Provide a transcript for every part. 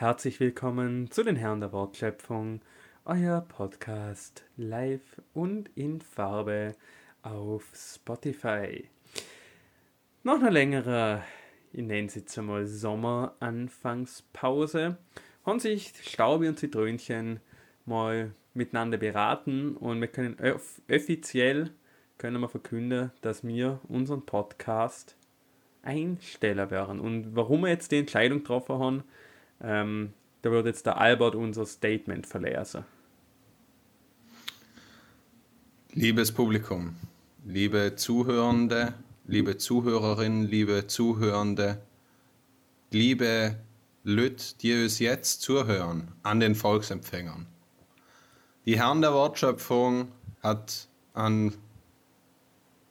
Herzlich willkommen zu den Herren der Wortschöpfung, euer Podcast live und in Farbe auf Spotify. Nach einer längeren, ich nenne es jetzt einmal Sommeranfangspause, haben sich Staubi und Zitrönchen mal miteinander beraten und wir können offiziell können wir verkünden, dass wir unseren Podcast Einsteller wären. Und warum wir jetzt die Entscheidung getroffen haben, ähm, da wird jetzt der Albert unser Statement verlesen. Liebes Publikum, liebe Zuhörende, liebe Zuhörerinnen, liebe Zuhörende, liebe Lüt, die uns jetzt zuhören, an den Volksempfängern. Die Herren der Wortschöpfung hat an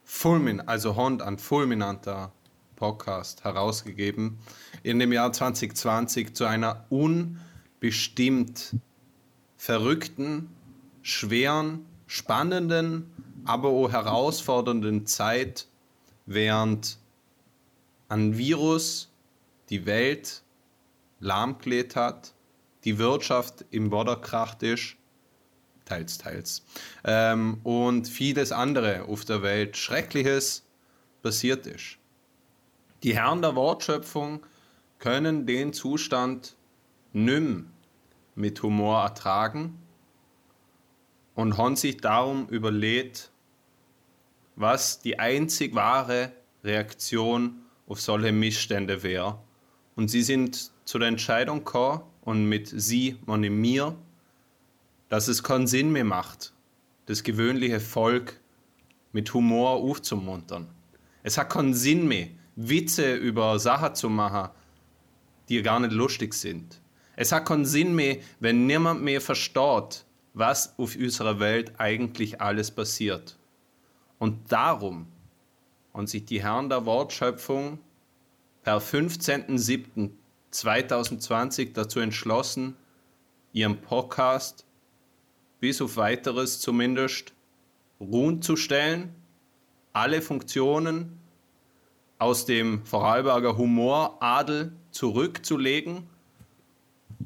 Fulmin, also Hond an fulminanter Podcast herausgegeben in dem Jahr 2020 zu einer unbestimmt verrückten, schweren, spannenden, aber auch herausfordernden Zeit, während ein Virus die Welt lahmgelegt hat, die Wirtschaft im Vorderkracht ist, teils, teils, ähm, und vieles andere auf der Welt Schreckliches passiert ist. Die Herren der Wortschöpfung können den Zustand nimm mit Humor ertragen und haben sich darum überlegt, was die einzig wahre Reaktion auf solche Missstände wäre. Und sie sind zu der Entscheidung gekommen und mit sie meine mir, dass es keinen Sinn mehr macht, das gewöhnliche Volk mit Humor aufzumuntern. Es hat keinen Sinn mehr, Witze über Sachen zu machen, die gar nicht lustig sind. Es hat keinen Sinn mehr, wenn niemand mehr versteht, was auf unserer Welt eigentlich alles passiert. Und darum haben sich die Herren der Wortschöpfung per 15.07.2020 dazu entschlossen, ihren Podcast bis auf weiteres zumindest ruhen zu stellen, alle Funktionen aus dem Vorarlberger Humoradel zurückzulegen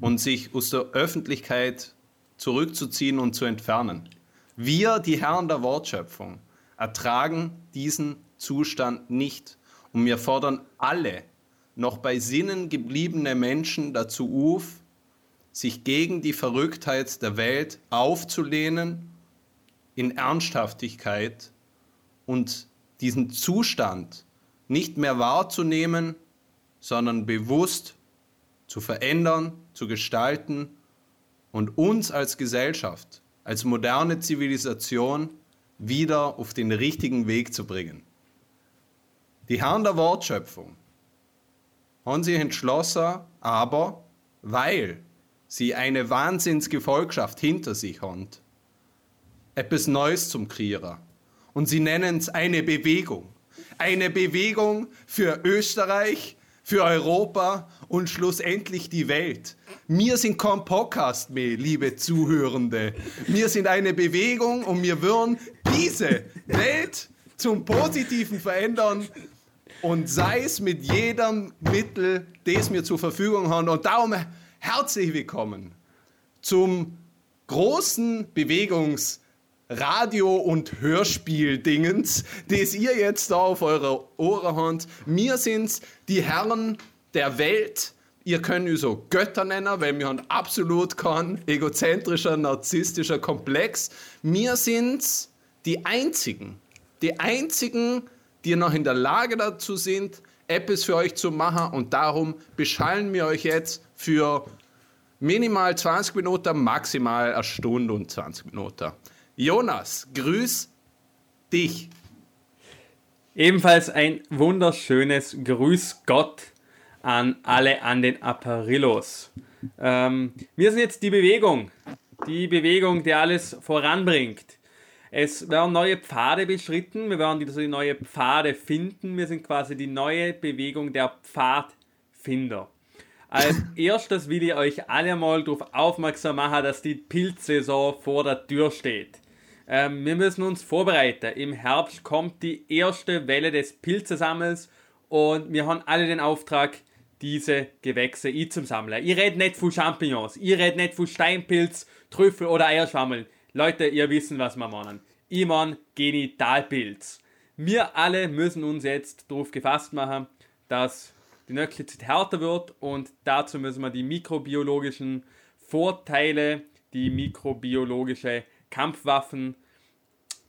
und sich aus der Öffentlichkeit zurückzuziehen und zu entfernen. Wir, die Herren der Wortschöpfung, ertragen diesen Zustand nicht und wir fordern alle noch bei Sinnen gebliebene Menschen dazu auf, sich gegen die Verrücktheit der Welt aufzulehnen in Ernsthaftigkeit und diesen Zustand nicht mehr wahrzunehmen, sondern bewusst zu verändern, zu gestalten und uns als Gesellschaft, als moderne Zivilisation wieder auf den richtigen Weg zu bringen. Die Herren der Wortschöpfung haben sich entschlossen, aber weil sie eine Wahnsinnsgefolgschaft hinter sich haben, etwas Neues zum Krieger. Und sie nennen es eine Bewegung eine Bewegung für Österreich, für Europa und schlussendlich die Welt. Wir sind kein Podcast mehr, liebe Zuhörende. Wir sind eine Bewegung und wir würden diese Welt zum Positiven verändern und sei es mit jedem Mittel, das wir zur Verfügung haben. Und darum herzlich willkommen zum großen Bewegungs- Radio- und Hörspiel-Dingens, das ihr jetzt da auf eurer Ohren habt. Wir sind die Herren der Welt. Ihr könnt uns so Götter nennen, weil wir haben absolut keinen egozentrischer, narzisstischer Komplex. Wir sind die Einzigen, die Einzigen, die noch in der Lage dazu sind, etwas für euch zu machen. Und darum beschallen wir euch jetzt für minimal 20 Minuten, maximal eine Stunde und 20 Minuten. Jonas, grüß dich. Ebenfalls ein wunderschönes Grüß Gott an alle an den Apparillos. Ähm, wir sind jetzt die Bewegung, die Bewegung, die alles voranbringt. Es werden neue Pfade beschritten, wir werden diese neue Pfade finden. Wir sind quasi die neue Bewegung der Pfadfinder. Als erstes will ich euch alle mal darauf aufmerksam machen, dass die Pilzsaison vor der Tür steht. Ähm, wir müssen uns vorbereiten. Im Herbst kommt die erste Welle des Pilzesammels und wir haben alle den Auftrag, diese Gewächse ich zum Sammeln. Ich rede nicht von Champignons, ich rede nicht von Steinpilz, Trüffel oder Eierschwammeln. Leute, ihr wissen, was wir meinen. Ich meine Genitalpilz. Wir alle müssen uns jetzt darauf gefasst machen, dass die Nöcklizid härter wird und dazu müssen wir die mikrobiologischen Vorteile, die mikrobiologische Kampfwaffen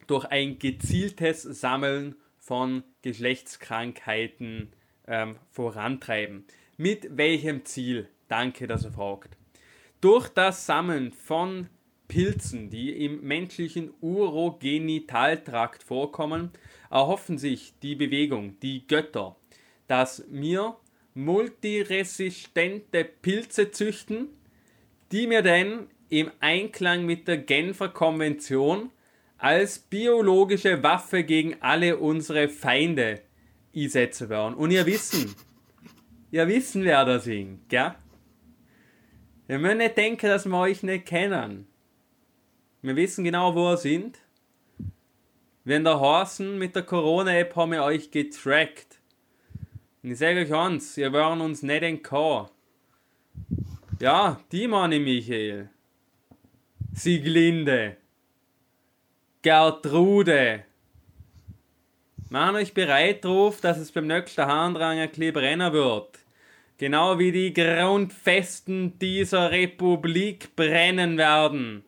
durch ein gezieltes Sammeln von Geschlechtskrankheiten ähm, vorantreiben. Mit welchem Ziel? Danke, dass er fragt. Durch das Sammeln von Pilzen, die im menschlichen Urogenitaltrakt vorkommen, erhoffen sich die Bewegung, die Götter, dass wir multiresistente Pilze züchten, die wir dann im Einklang mit der Genfer Konvention als biologische Waffe gegen alle unsere Feinde einsetzen werden. Und ihr wissen, ihr wissen, wer das ist, gell? Wir müssen nicht denken, dass wir euch nicht kennen. Wir wissen genau, wo ihr sind. Wenn der Horsen mit der Corona-App haben wir euch getrackt. Und ich sage euch eins, ihr werden uns nicht entkommen. Ja, die meine Michael. Sieglinde. Gertrude. Machen euch bereit drauf, dass es beim nächsten Harndrang ein bisschen brennen wird. Genau wie die Grundfesten dieser Republik brennen werden.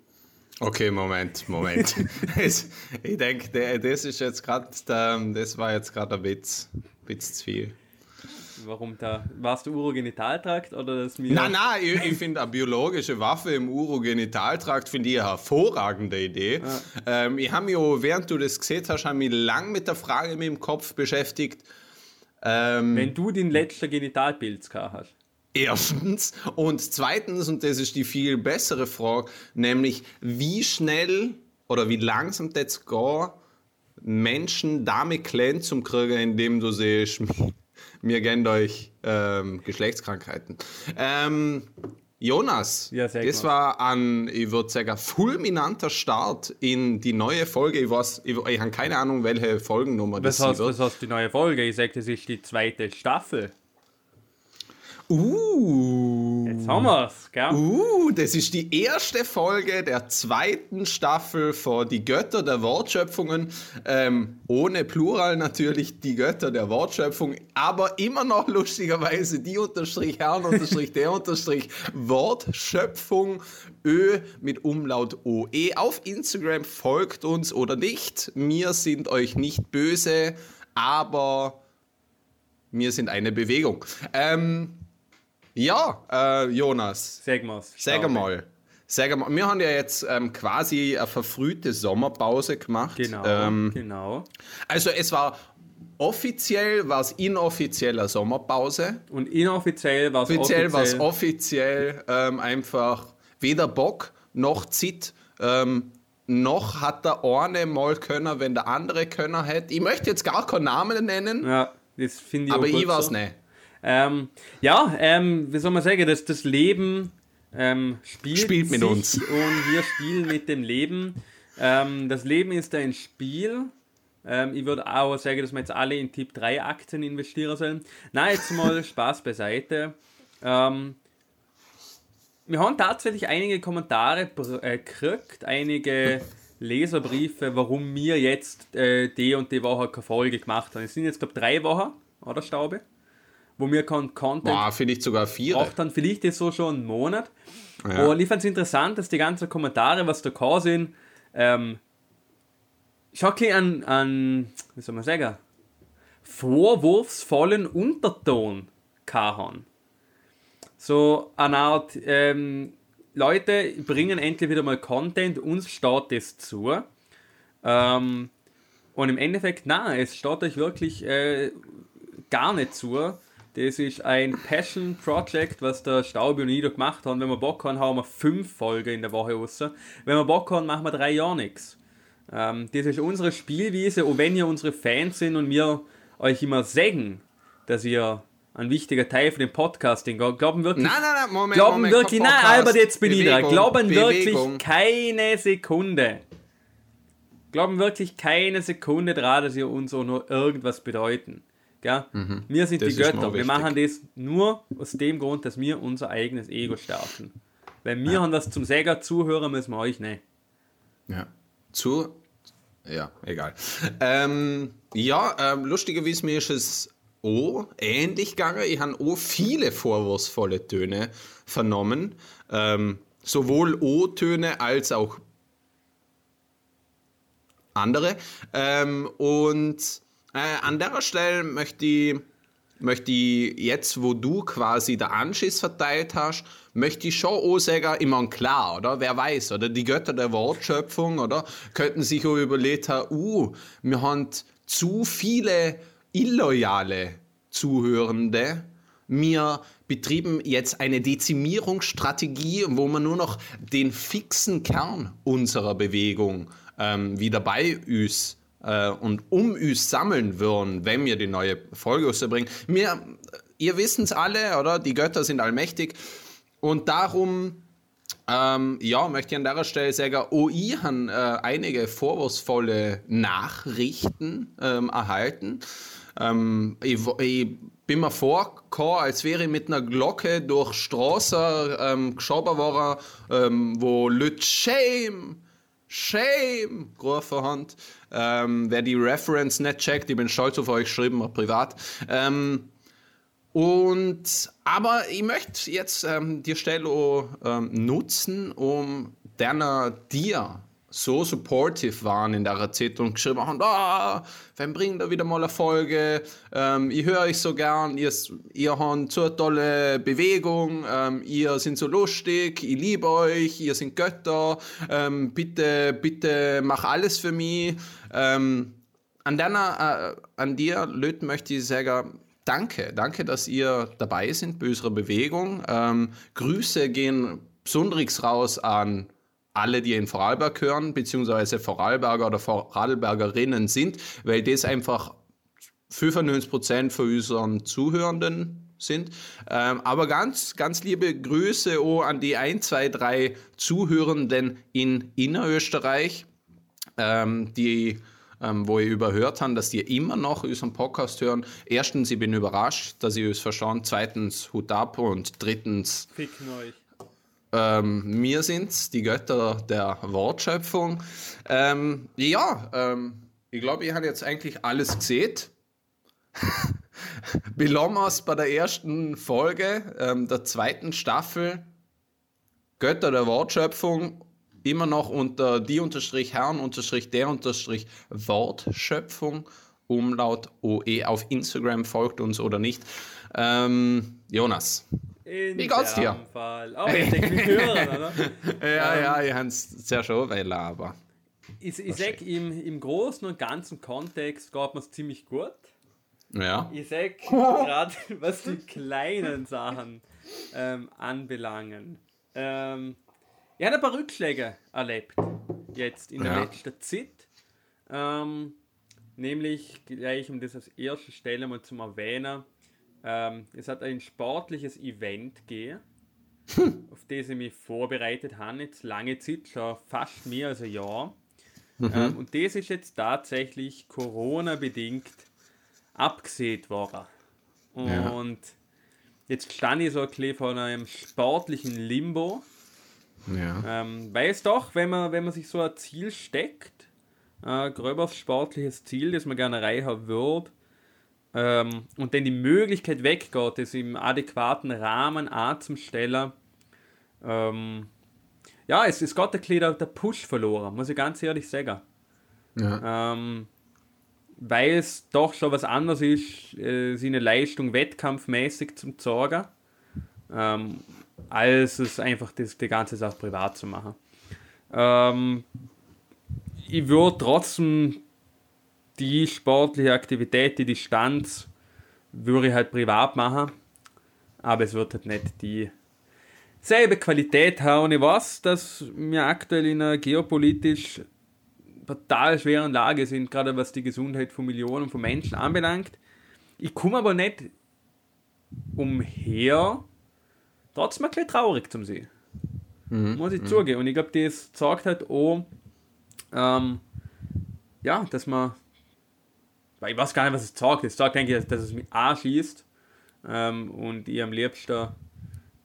Okay, Moment, Moment. ich denke, das ist jetzt gerade, das war jetzt gerade ein Witz. Witz zu viel. Warum da? Warst du Urogenitaltrakt oder das mir? Nein, nein, ich, ich finde eine biologische Waffe im Urogenitaltrakt finde ich eine hervorragende Idee. Ja. Ähm, ich habe mich, während du das gesehen hast, mich lang mit der Frage mit dem Kopf beschäftigt. Ähm, Wenn du den letzten Genitalpilz hast. Erstens. Und zweitens, und das ist die viel bessere Frage, nämlich wie schnell oder wie langsam das geht, Menschen damit klein zum kriegen, indem du siehst, mir gönnt euch ähm, Geschlechtskrankheiten. Ähm, Jonas, ja, das war ein, ich würde sagen, fulminanter Start in die neue Folge. Ich, weiß, ich, ich habe keine Ahnung, welche Folgennummer das ist. Was heißt die neue Folge? Ich sage, das ist die zweite Staffel. Uh. Jetzt haben wir's, gell? Uh, das ist die erste Folge der zweiten Staffel von Die Götter der Wortschöpfungen. Ähm, ohne Plural natürlich die Götter der Wortschöpfung, aber immer noch lustigerweise die unterstrich Herrn unterstrich der unterstrich Wortschöpfung Ö mit Umlaut OE. Auf Instagram folgt uns oder nicht. Wir sind euch nicht böse, aber wir sind eine Bewegung. Ähm, ja, äh, Jonas. Sag mal. Sag mal. Sag mal, wir haben ja jetzt ähm, quasi eine verfrühte Sommerpause gemacht. Genau, ähm, genau. Also es war offiziell, war es inoffizieller Sommerpause. Und inoffiziell war es offiziell. war es offiziell ähm, einfach weder Bock noch Zit. Ähm, noch hat der eine mal können, wenn der andere können hätte. Ich möchte jetzt gar keinen Namen nennen. Ja, das finde ich Aber ich weiß so. nicht. Ähm, ja, ähm, wie soll man sagen, dass das Leben ähm, spielt, spielt mit uns. Und wir spielen mit dem Leben. Ähm, das Leben ist ein Spiel. Ähm, ich würde auch sagen, dass wir jetzt alle in Tipp 3 Aktien investieren sollen. Nein, jetzt mal Spaß beiseite. Ähm, wir haben tatsächlich einige Kommentare äh, gekriegt, einige Leserbriefe, warum wir jetzt äh, die und die Woche keine Folge gemacht haben. Es sind jetzt, glaube ich, drei Wochen, oder Staube? Wo wir Content Boah, finde ich sogar vier. braucht dann vielleicht ist so schon einen Monat. Ja. Und ich fand es interessant, dass die ganzen Kommentare, was da gekommen sind, ähm, schon an, an, wie soll man sagen, vorwurfsvollen Unterton haben. So eine Art, ähm, Leute bringen endlich wieder mal Content, uns steht das zu. Ähm, und im Endeffekt, nein, es steht euch wirklich äh, gar nicht zu. Das ist ein Passion Project, was der Staubi und ich da gemacht haben. Wenn wir Bock haben, haben wir fünf Folgen in der Woche raus. Wenn wir Bock haben, machen wir drei Jahre nichts. Ähm, das ist unsere Spielwiese und wenn ihr unsere Fans sind und wir euch immer sagen, dass ihr ein wichtiger Teil von dem Podcasting glauben wirklich nein, nein, nein, Moment, glauben Moment, wirklich nein Albert jetzt bin Bewegung, ich da glauben Bewegung. wirklich keine Sekunde glauben wirklich keine Sekunde dran dass ihr uns auch nur irgendwas bedeuten Gell? Mhm. Wir sind Das die Götter. Wir machen das nur aus dem Grund, dass wir unser eigenes Ego stärken. Weil wir haben was zum Säger zuhören, müssen wir euch nicht. Ja. Zu. Ja, egal. Ähm, ja, ähm, lustigerweise mir ist es auch ähnlich gegangen. Ich habe auch viele vorwurfsvolle Töne vernommen. Ähm, sowohl O-Töne als auch andere. Ähm, und äh, an der Stelle möchte ich, möchte ich jetzt, wo du quasi der Anschiss verteilt hast, möchte ich schon auch sagen, immer klar, oder? Wer weiß, oder? Die Götter der Wortschöpfung, oder? Könnten sich auch überlegt haben, uh, wir haben zu viele illoyale Zuhörende. Wir betrieben jetzt eine Dezimierungsstrategie, wo wir nur noch den fixen Kern unserer Bewegung ähm, wieder bei uns äh, und um uns sammeln würden, wenn wir die neue Folge rausbringen. Wir, ihr wisst es alle, oder? Die Götter sind allmächtig. Und darum, ähm, ja, möchte ich an der Stelle sagen, auch ich habe äh, einige vorwurfsvolle Nachrichten ähm, erhalten. Ähm, ich, ich bin mir vorgekommen, als wäre ich mit einer Glocke durch Straßen ähm, geschoben worden, ähm, wo Leute Shame, Shame gerufen haben. Ähm, wer die Reference nicht checkt, ich bin stolz auf euch geschrieben, auch privat. Ähm, und, aber ich möchte jetzt ähm, die Stelle ähm, nutzen, um deiner dir so supportive waren in der Zeit und geschrieben haben, ah, wann bringt da wieder mal eine Folge, ähm, ich höre euch so gern, ihr, ihr habt so eine tolle Bewegung, ähm, ihr seid so lustig, ich liebe euch, ihr seid Götter, ähm, bitte, bitte mach alles für mich. Ähm, an, deiner, äh, an dir, Löt, möchte ich sagen, danke. Danke, dass ihr dabei sind bei unserer Bewegung. Ähm, Grüße gehen besonders raus an alle, die in Vorarlberg hören, beziehungsweise Vorarlberger oder Vorarlbergerinnen sind, weil das einfach 95% von unseren Zuhörenden sind. Ähm, aber ganz, ganz liebe Grüße auch an die 1, 2, 3 Zuhörenden in Innerösterreich ähm, die, ähm, wo ich überhört habe, dass die immer noch unseren Podcast hören. Erstens, ich bin überrascht, dass ich es verstand. Zweitens, Hut ab. Und drittens, Ficken euch. Ähm, wir sind die Götter der Wortschöpfung. Ähm, ja, ähm, ich glaube, ich habe jetzt eigentlich alles gesehen. Belommers bei der ersten Folge ähm, der zweiten Staffel Götter der Wortschöpfung immer noch unter die unterstrich Herren unterstrich der unterstrich Wortschöpfung Umlaut OE auf Instagram folgt uns oder nicht. Ähm, Jonas. In Wie geht's dir? Fall. Oh, ich denke, wir hören, oder? Ja, ja, ich habe es sehr schon, weil aber. Ich, ich sag, im, im großen und ganzen Kontext geht mir es ziemlich gut. Ja. Ich sag gerade, was die kleinen Sachen ähm, anbelangen. Ähm, ich habe ein paar Rückschläge erlebt, jetzt in der Ja. letzten Zeit. Ähm, nämlich gleich, um das als erste Stelle mal zu erwähnen, ähm, es hat ein sportliches Event gegeben, auf das ich mich vorbereitet habe, jetzt lange Zeit, schon fast mehr als ein Jahr. Ähm, und das ist jetzt tatsächlich Corona-bedingt abgesehen worden. Ja. Und jetzt stand ich so ein bisschen vor einem sportlichen Limbo. Ja. Ähm, weil es doch, wenn man, wenn man sich so ein Ziel steckt, ein gröberes sportliches Ziel, das man gerne erreichen würde, ähm, und dann die Möglichkeit weggeht, das im adäquaten Rahmen anzustellen, ähm, ja, es, es geht ein bisschen der, der Push verloren, muss ich ganz ehrlich sagen. Ja. Ähm, weil es doch schon was anderes ist, äh, seine Leistung wettkampfmäßig zu zeigen, ähm, als es einfach das, die ganze Sache privat zu machen. Ähm, ich würde trotzdem die sportliche Aktivität, die Distanz, würde ich halt privat machen, aber es wird halt nicht die selbe Qualität haben. Und ich weiß, dass wir aktuell in einer geopolitisch total schweren Lage sind, gerade was die Gesundheit von Millionen von Menschen anbelangt. Ich komme aber nicht umher, trotzdem ein bisschen traurig zu sehen. Muss ich zugeben. Und ich glaube, das zeigt halt auch, ähm, ja, dass man weil ich weiß gar nicht, was es sagt. Es sagt eigentlich, dass es mich anschießt ähm, und ich am liebsten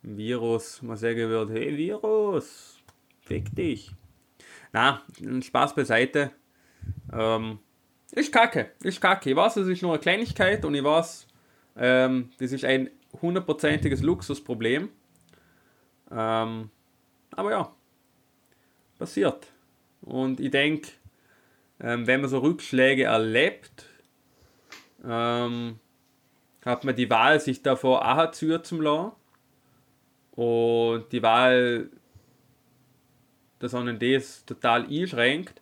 Virus mal sagen würde, hey Virus, fick dich. Na, Spaß beiseite. Ähm, ist kacke, ist kacke. Ich weiß, es ist nur eine Kleinigkeit und ich weiß, ähm, das ist ein hundertprozentiges Luxusproblem. Ähm, aber ja, passiert. Und ich denke, ähm, wenn man so Rückschläge erlebt, ähm, hat man die Wahl, sich davor auch zu lassen. Und die Wahl, dass einen das total einschränkt.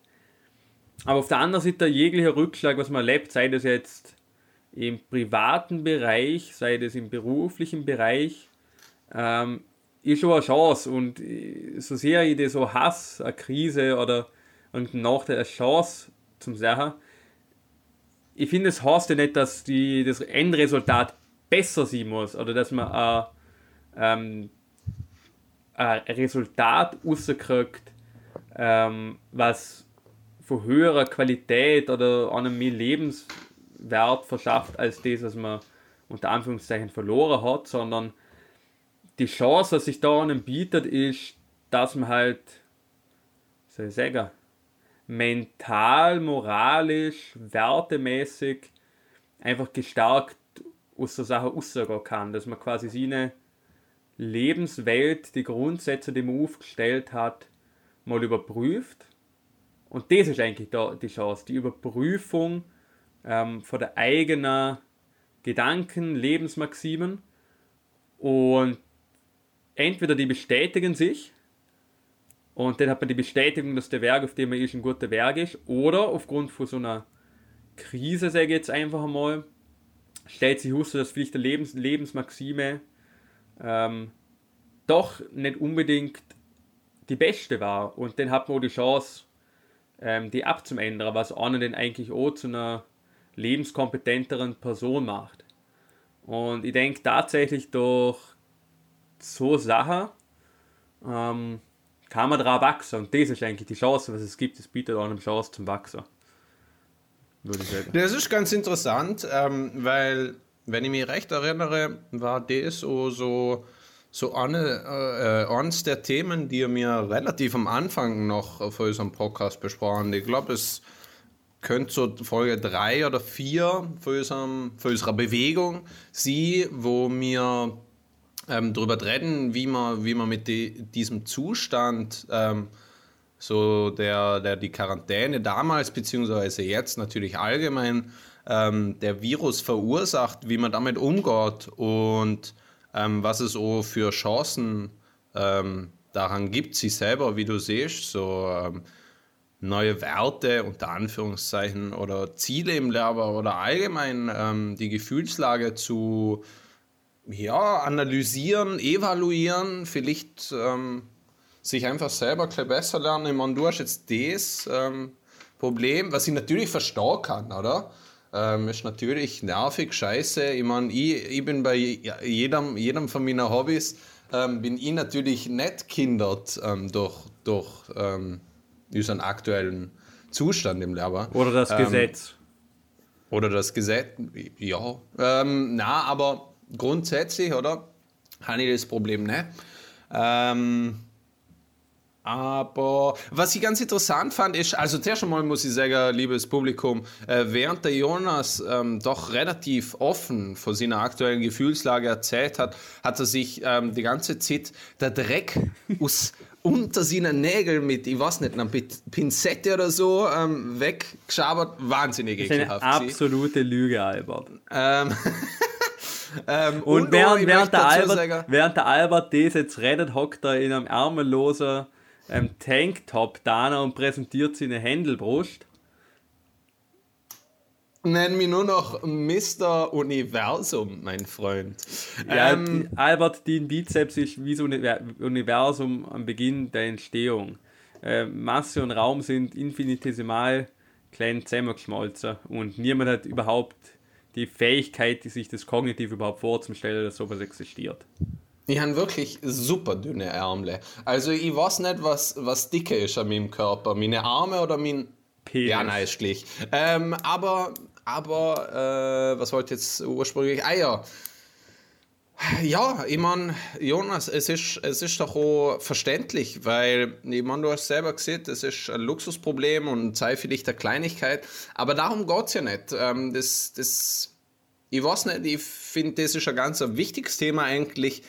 Aber auf der anderen Seite, jeglicher Rückschlag, was man erlebt, sei das jetzt im privaten Bereich, sei das im beruflichen Bereich, ähm, ist schon eine Chance. Und so sehr ich das so hasse, eine Krise oder irgendein Nachteil, eine Chance zum Sachen, ich finde, es heißt ja nicht, dass die, das Endresultat besser sein muss oder dass man ein, ähm, ein Resultat rauskriegt, ähm, was von höherer Qualität oder einem mehr Lebenswert verschafft als das, was man unter Anführungszeichen verloren hat, sondern die Chance, was sich da einem bietet, ist, dass man halt, soll ich sagen, mental, moralisch, wertemäßig einfach gestärkt aus der Sache rausgehen kann. Dass man quasi seine Lebenswelt, die Grundsätze, die man aufgestellt hat, mal überprüft. Und das ist eigentlich da die Chance, die Überprüfung ähm, von der eigenen Gedanken, Lebensmaximen. Und entweder die bestätigen sich und dann hat man die Bestätigung, dass der Werk, auf dem man ist, ein guter Werk ist. Oder aufgrund von so einer Krise, sage ich jetzt einfach einmal, stellt sich heraus, dass vielleicht die Lebens Lebensmaxime ähm, doch nicht unbedingt die beste war. Und dann hat man auch die Chance, ähm, die abzuändern, was einen dann eigentlich auch zu einer lebenskompetenteren Person macht. Und ich denke tatsächlich durch so Sachen, ähm, kann man daran wachsen. Und das ist eigentlich die Chance, was es gibt. Es bietet auch eine Chance zum Wachsen. Würde ich sagen. Das ist ganz interessant, ähm, weil, wenn ich mich recht erinnere, war das so, so, eine, äh, eines der Themen, die mir relativ am Anfang noch für unseren Podcast besprochen Ich glaube, es könnte so Folge 3 oder 4 für, unserem, für unserer Bewegung sie, wo mir ähm, darüber reden, wie man, wie man mit die, diesem Zustand, ähm, so der, der die Quarantäne damals, beziehungsweise jetzt natürlich allgemein, ähm, der Virus verursacht, wie man damit umgeht und ähm, was es so für Chancen ähm, daran gibt, sich selber, wie du siehst, so ähm, neue Werte unter Anführungszeichen oder Ziele im Lehrer oder allgemein die Gefühlslage zu ja, analysieren, evaluieren, vielleicht ähm, sich einfach selber ein besser lernen. Ich meine, du hast jetzt das ähm, Problem, was ich natürlich verstehen kann, oder? Ähm, ist natürlich nervig, scheiße. Ich meine, ich, ich bin bei jedem, jedem von meinen Hobbys, ähm, bin ich natürlich nicht kindert ähm, durch, durch ähm, unseren aktuellen Zustand im Leben. Oder das Gesetz. Oder das Gesetz, ja. Na, aber grundsätzlich, oder? Habe ich das Problem nicht. Ähm, aber was ich ganz interessant fand, ist, also zuerst einmal muss ich sagen, liebes Publikum, äh, während der Jonas ähm, doch relativ offen von seiner aktuellen Gefühlslage erzählt hat, hat er sich ähm, die ganze Zeit der Dreck aus unter seinen Nägeln mit, ich weiß nicht, einer Pinzette oder so ähm, weggeschabert. Wahnsinnig ekelhaft. Das ist eine absolute Lüge, Albert. Ähm, Ähm, und, und während, während, der Albert, während der Albert das jetzt redet, hockt er in einem ärmellosen ähm, Tanktop da und präsentiert seine Händelbrust. Nenn mich nur noch Mr. Universum, mein Freund. Ja, ähm, Albert, dein Bizeps ist wie so ein Universum am Beginn der Entstehung. Äh, Masse und Raum sind infinitesimal klein zusammengeschmolzen und niemand hat überhaupt die Fähigkeit, sich das kognitiv überhaupt vorzustellen, dass sowas existiert. Ich habe wirklich super dünne Ärmel. Also ich weiß nicht, was, was dicke ist an meinem Körper. Meine Arme oder mein... Penis. Ja, schlicht. Ähm, aber aber äh, was wollte jetzt ursprünglich? Ah ja. Ja, ich meine, Jonas, es ist, es ist doch auch verständlich, weil, ich meine, du hast selber gesehen, das ist ein Luxusproblem und sei für dich der Kleinigkeit, aber darum geht es ja nicht. Ähm, das, das, ich weiß nicht, ich finde, das ist ein ganz wichtiges Thema eigentlich,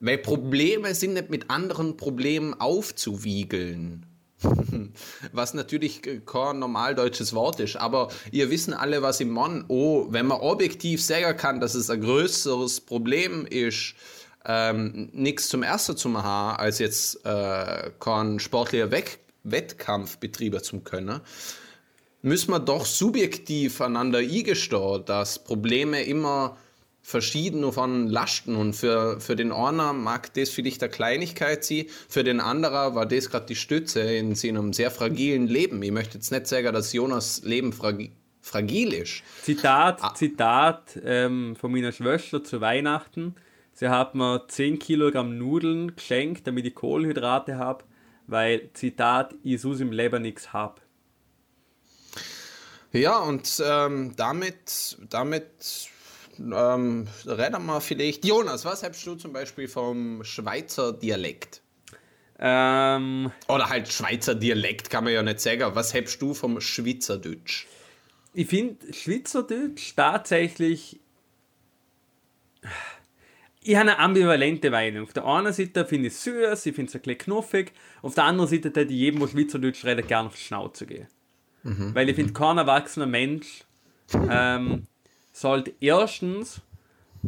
weil Probleme sind nicht mit anderen Problemen aufzuwiegeln. Was natürlich kein normal deutsches Wort ist, aber ihr wissen alle, was ich meine. Oh, wenn man objektiv sagen kann, dass es ein größeres Problem ist, ähm, nichts zum Ersten zu machen, als jetzt äh, kein sportlicher Weck Wettkampf betrieben zu können, müssen wir doch subjektiv einander eingestehen, dass Probleme immer verschieden von Lasten und für, für den einen mag das vielleicht eine Kleinigkeit sein, für den anderen war das gerade die Stütze in seinem sehr fragilen Leben. Ich möchte jetzt nicht sagen, dass Jonas Leben fragi fragil ist. Zitat, ah. Zitat ähm, von meiner Schwester zu Weihnachten. Sie hat mir 10 Kilogramm Nudeln geschenkt, damit ich Kohlenhydrate habe, weil, Zitat, ich so im Leben nichts habe. Ja, und ähm, damit, damit ähm, reden wir vielleicht. Jonas, was hältst du zum Beispiel vom Schweizer Dialekt? Ähm, Oder halt Schweizer Dialekt kann man ja nicht sagen. Was hältst du vom Schweizerdeutsch? Ich finde Schweizerdeutsch tatsächlich. Ich habe eine ambivalente Meinung. Auf der einen Seite finde ich es süß, ich finde es ein bisschen knuffig. Auf der anderen Seite hätte ich jedem, der Schweizerdeutsch redet, gerne auf die Schnauze gehen. Mhm. Weil ich finde, kein erwachsener Mensch ähm, sollte erstens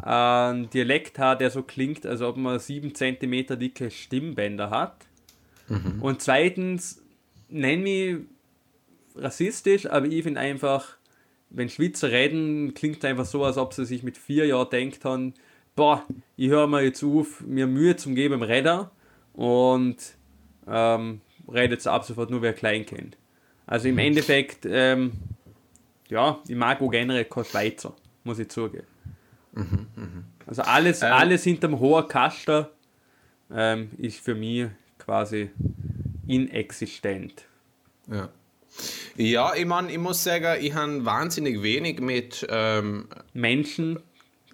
einen Dialekt haben, der so klingt, als ob man 7 cm dicke Stimmbänder hat. Mhm. Und zweitens, nenne mich rassistisch, aber ich finde einfach, wenn Schweizer reden, klingt es einfach so, als ob sie sich mit vier Jahren denkt haben, boah, ich höre mir jetzt auf, mir Mühe zum geben im Redder und ähm, redet es ab sofort nur, wer klein kennt. Also im mhm. Endeffekt, ähm, ja, ich mag auch generell kein Schweizer, muss ich zugeben. Mhm, mh. Also alles, ähm, alles hinterm hohen Kasten ähm, ist für mich quasi inexistent. Ja. Ja, ich meine, ich muss sagen, ich habe wahnsinnig wenig mit ähm, Menschen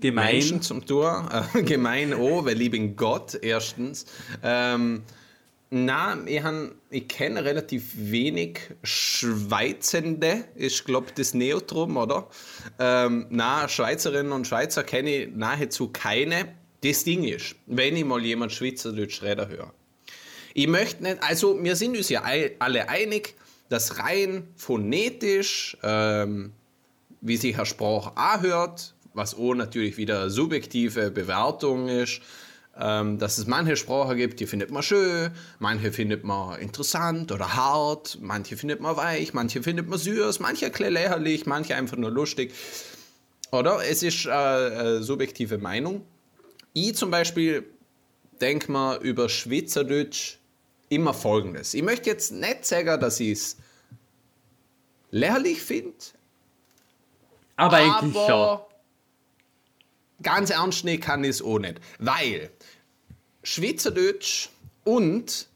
gemein. Menschen zum Tor. Äh, gemein auch, weil ich bin Gott erstens. Ähm, na, ich, ich kenne relativ wenig Schweizende, ist glaube das Neotrum, oder? Ähm, na, Schweizerinnen und Schweizer kenne ich nahezu keine. Das Ding ist, wenn ich mal jemand Schweizerdeutsch reden höre. Ich möchte nicht, also wir sind uns ja alle einig, dass rein phonetisch, ähm, wie sich Herr Sprach anhört, was auch natürlich wieder subjektive Bewertung ist, ähm, dass es manche Sprachen gibt, die findet man schön, manche findet man interessant oder hart, manche findet man weich, manche findet man süß, manche ein lächerlich, manche einfach nur lustig. Oder? Es ist äh, eine subjektive Meinung. Ich zum Beispiel denke mal über Schweizerdeutsch immer folgendes. Ich möchte jetzt nicht sagen, dass ich es lächerlich finde, aber, aber eigentlich schon. Ganz ernst nehmen kann ich es auch nicht. Weil Schweizerdeutsch und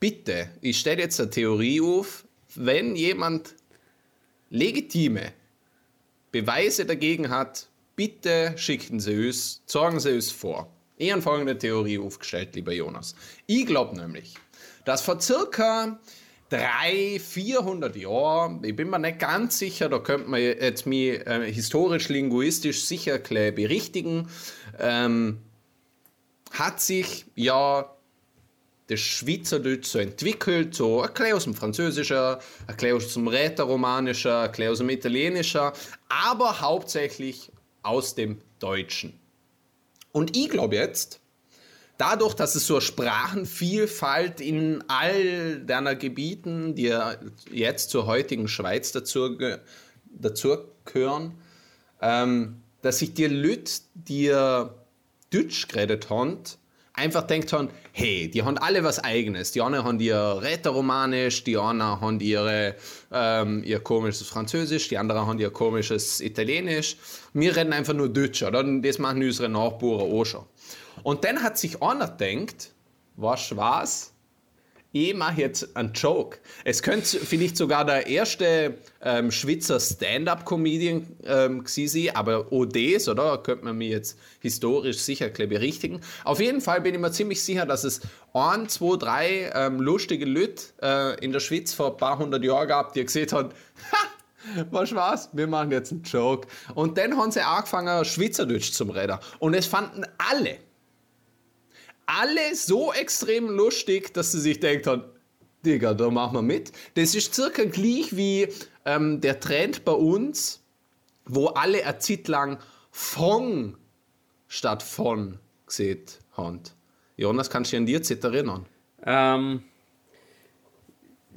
bitte, ich stelle jetzt eine Theorie auf, wenn jemand legitime Beweise dagegen hat, bitte schicken Sie uns, sorgen Sie uns vor. Ich habe folgende Theorie aufgestellt, lieber Jonas. Ich glaube nämlich, dass vor circa 300, 400 Jahren, ich bin mir nicht ganz sicher, da könnte man jetzt mich äh, historisch-linguistisch sicher berichtigen, ähm, hat sich ja das Schweizerdeutsch so entwickelt, so bisschen aus dem Französischen, bisschen aus dem Rätorromanischen, ein bisschen aus dem Italienischen, aber hauptsächlich aus dem Deutschen. Und ich glaube jetzt, dadurch, dass es so eine Sprachenvielfalt in all deiner Gebieten, die jetzt zur heutigen Schweiz dazu, dazu gehören, ähm, dass sich die Leute, die Deutsch geredet haben, einfach denkt haben, hey, die haben alle was Eigenes. Die einen haben ihr Rätoromanisch, die anderen haben ihre, ähm, ihr komisches Französisch, die anderen haben ihr komisches Italienisch. Wir reden einfach nur Deutsch, oder? Das machen unsere Nachbarn auch schon. Und dann hat sich einer gedacht, was was? ich mache jetzt einen Joke. Es könnte vielleicht sogar der erste ähm, Schweizer Stand-up-Comedian ähm, sein, aber ODs, oder? Könnte man mir jetzt historisch sicher berichtigen. Auf jeden Fall bin ich mir ziemlich sicher, dass es ein, zwei, drei ähm, lustige Leute äh, in der Schweiz vor ein paar hundert Jahren gab, die gesehen haben, ha, was war's? Wir machen jetzt einen Joke. Und dann haben sie angefangen, Schweizerdeutsch zum Reden. Und es fanden alle, alle so extrem lustig, dass sie sich denkt haben, Digga, da machen wir mit. Das ist circa gleich wie ähm, der Trend bei uns, wo alle eine Zeit lang von statt von gesehen haben. Jonas, kannst du dich an die Zeit erinnern? Ähm,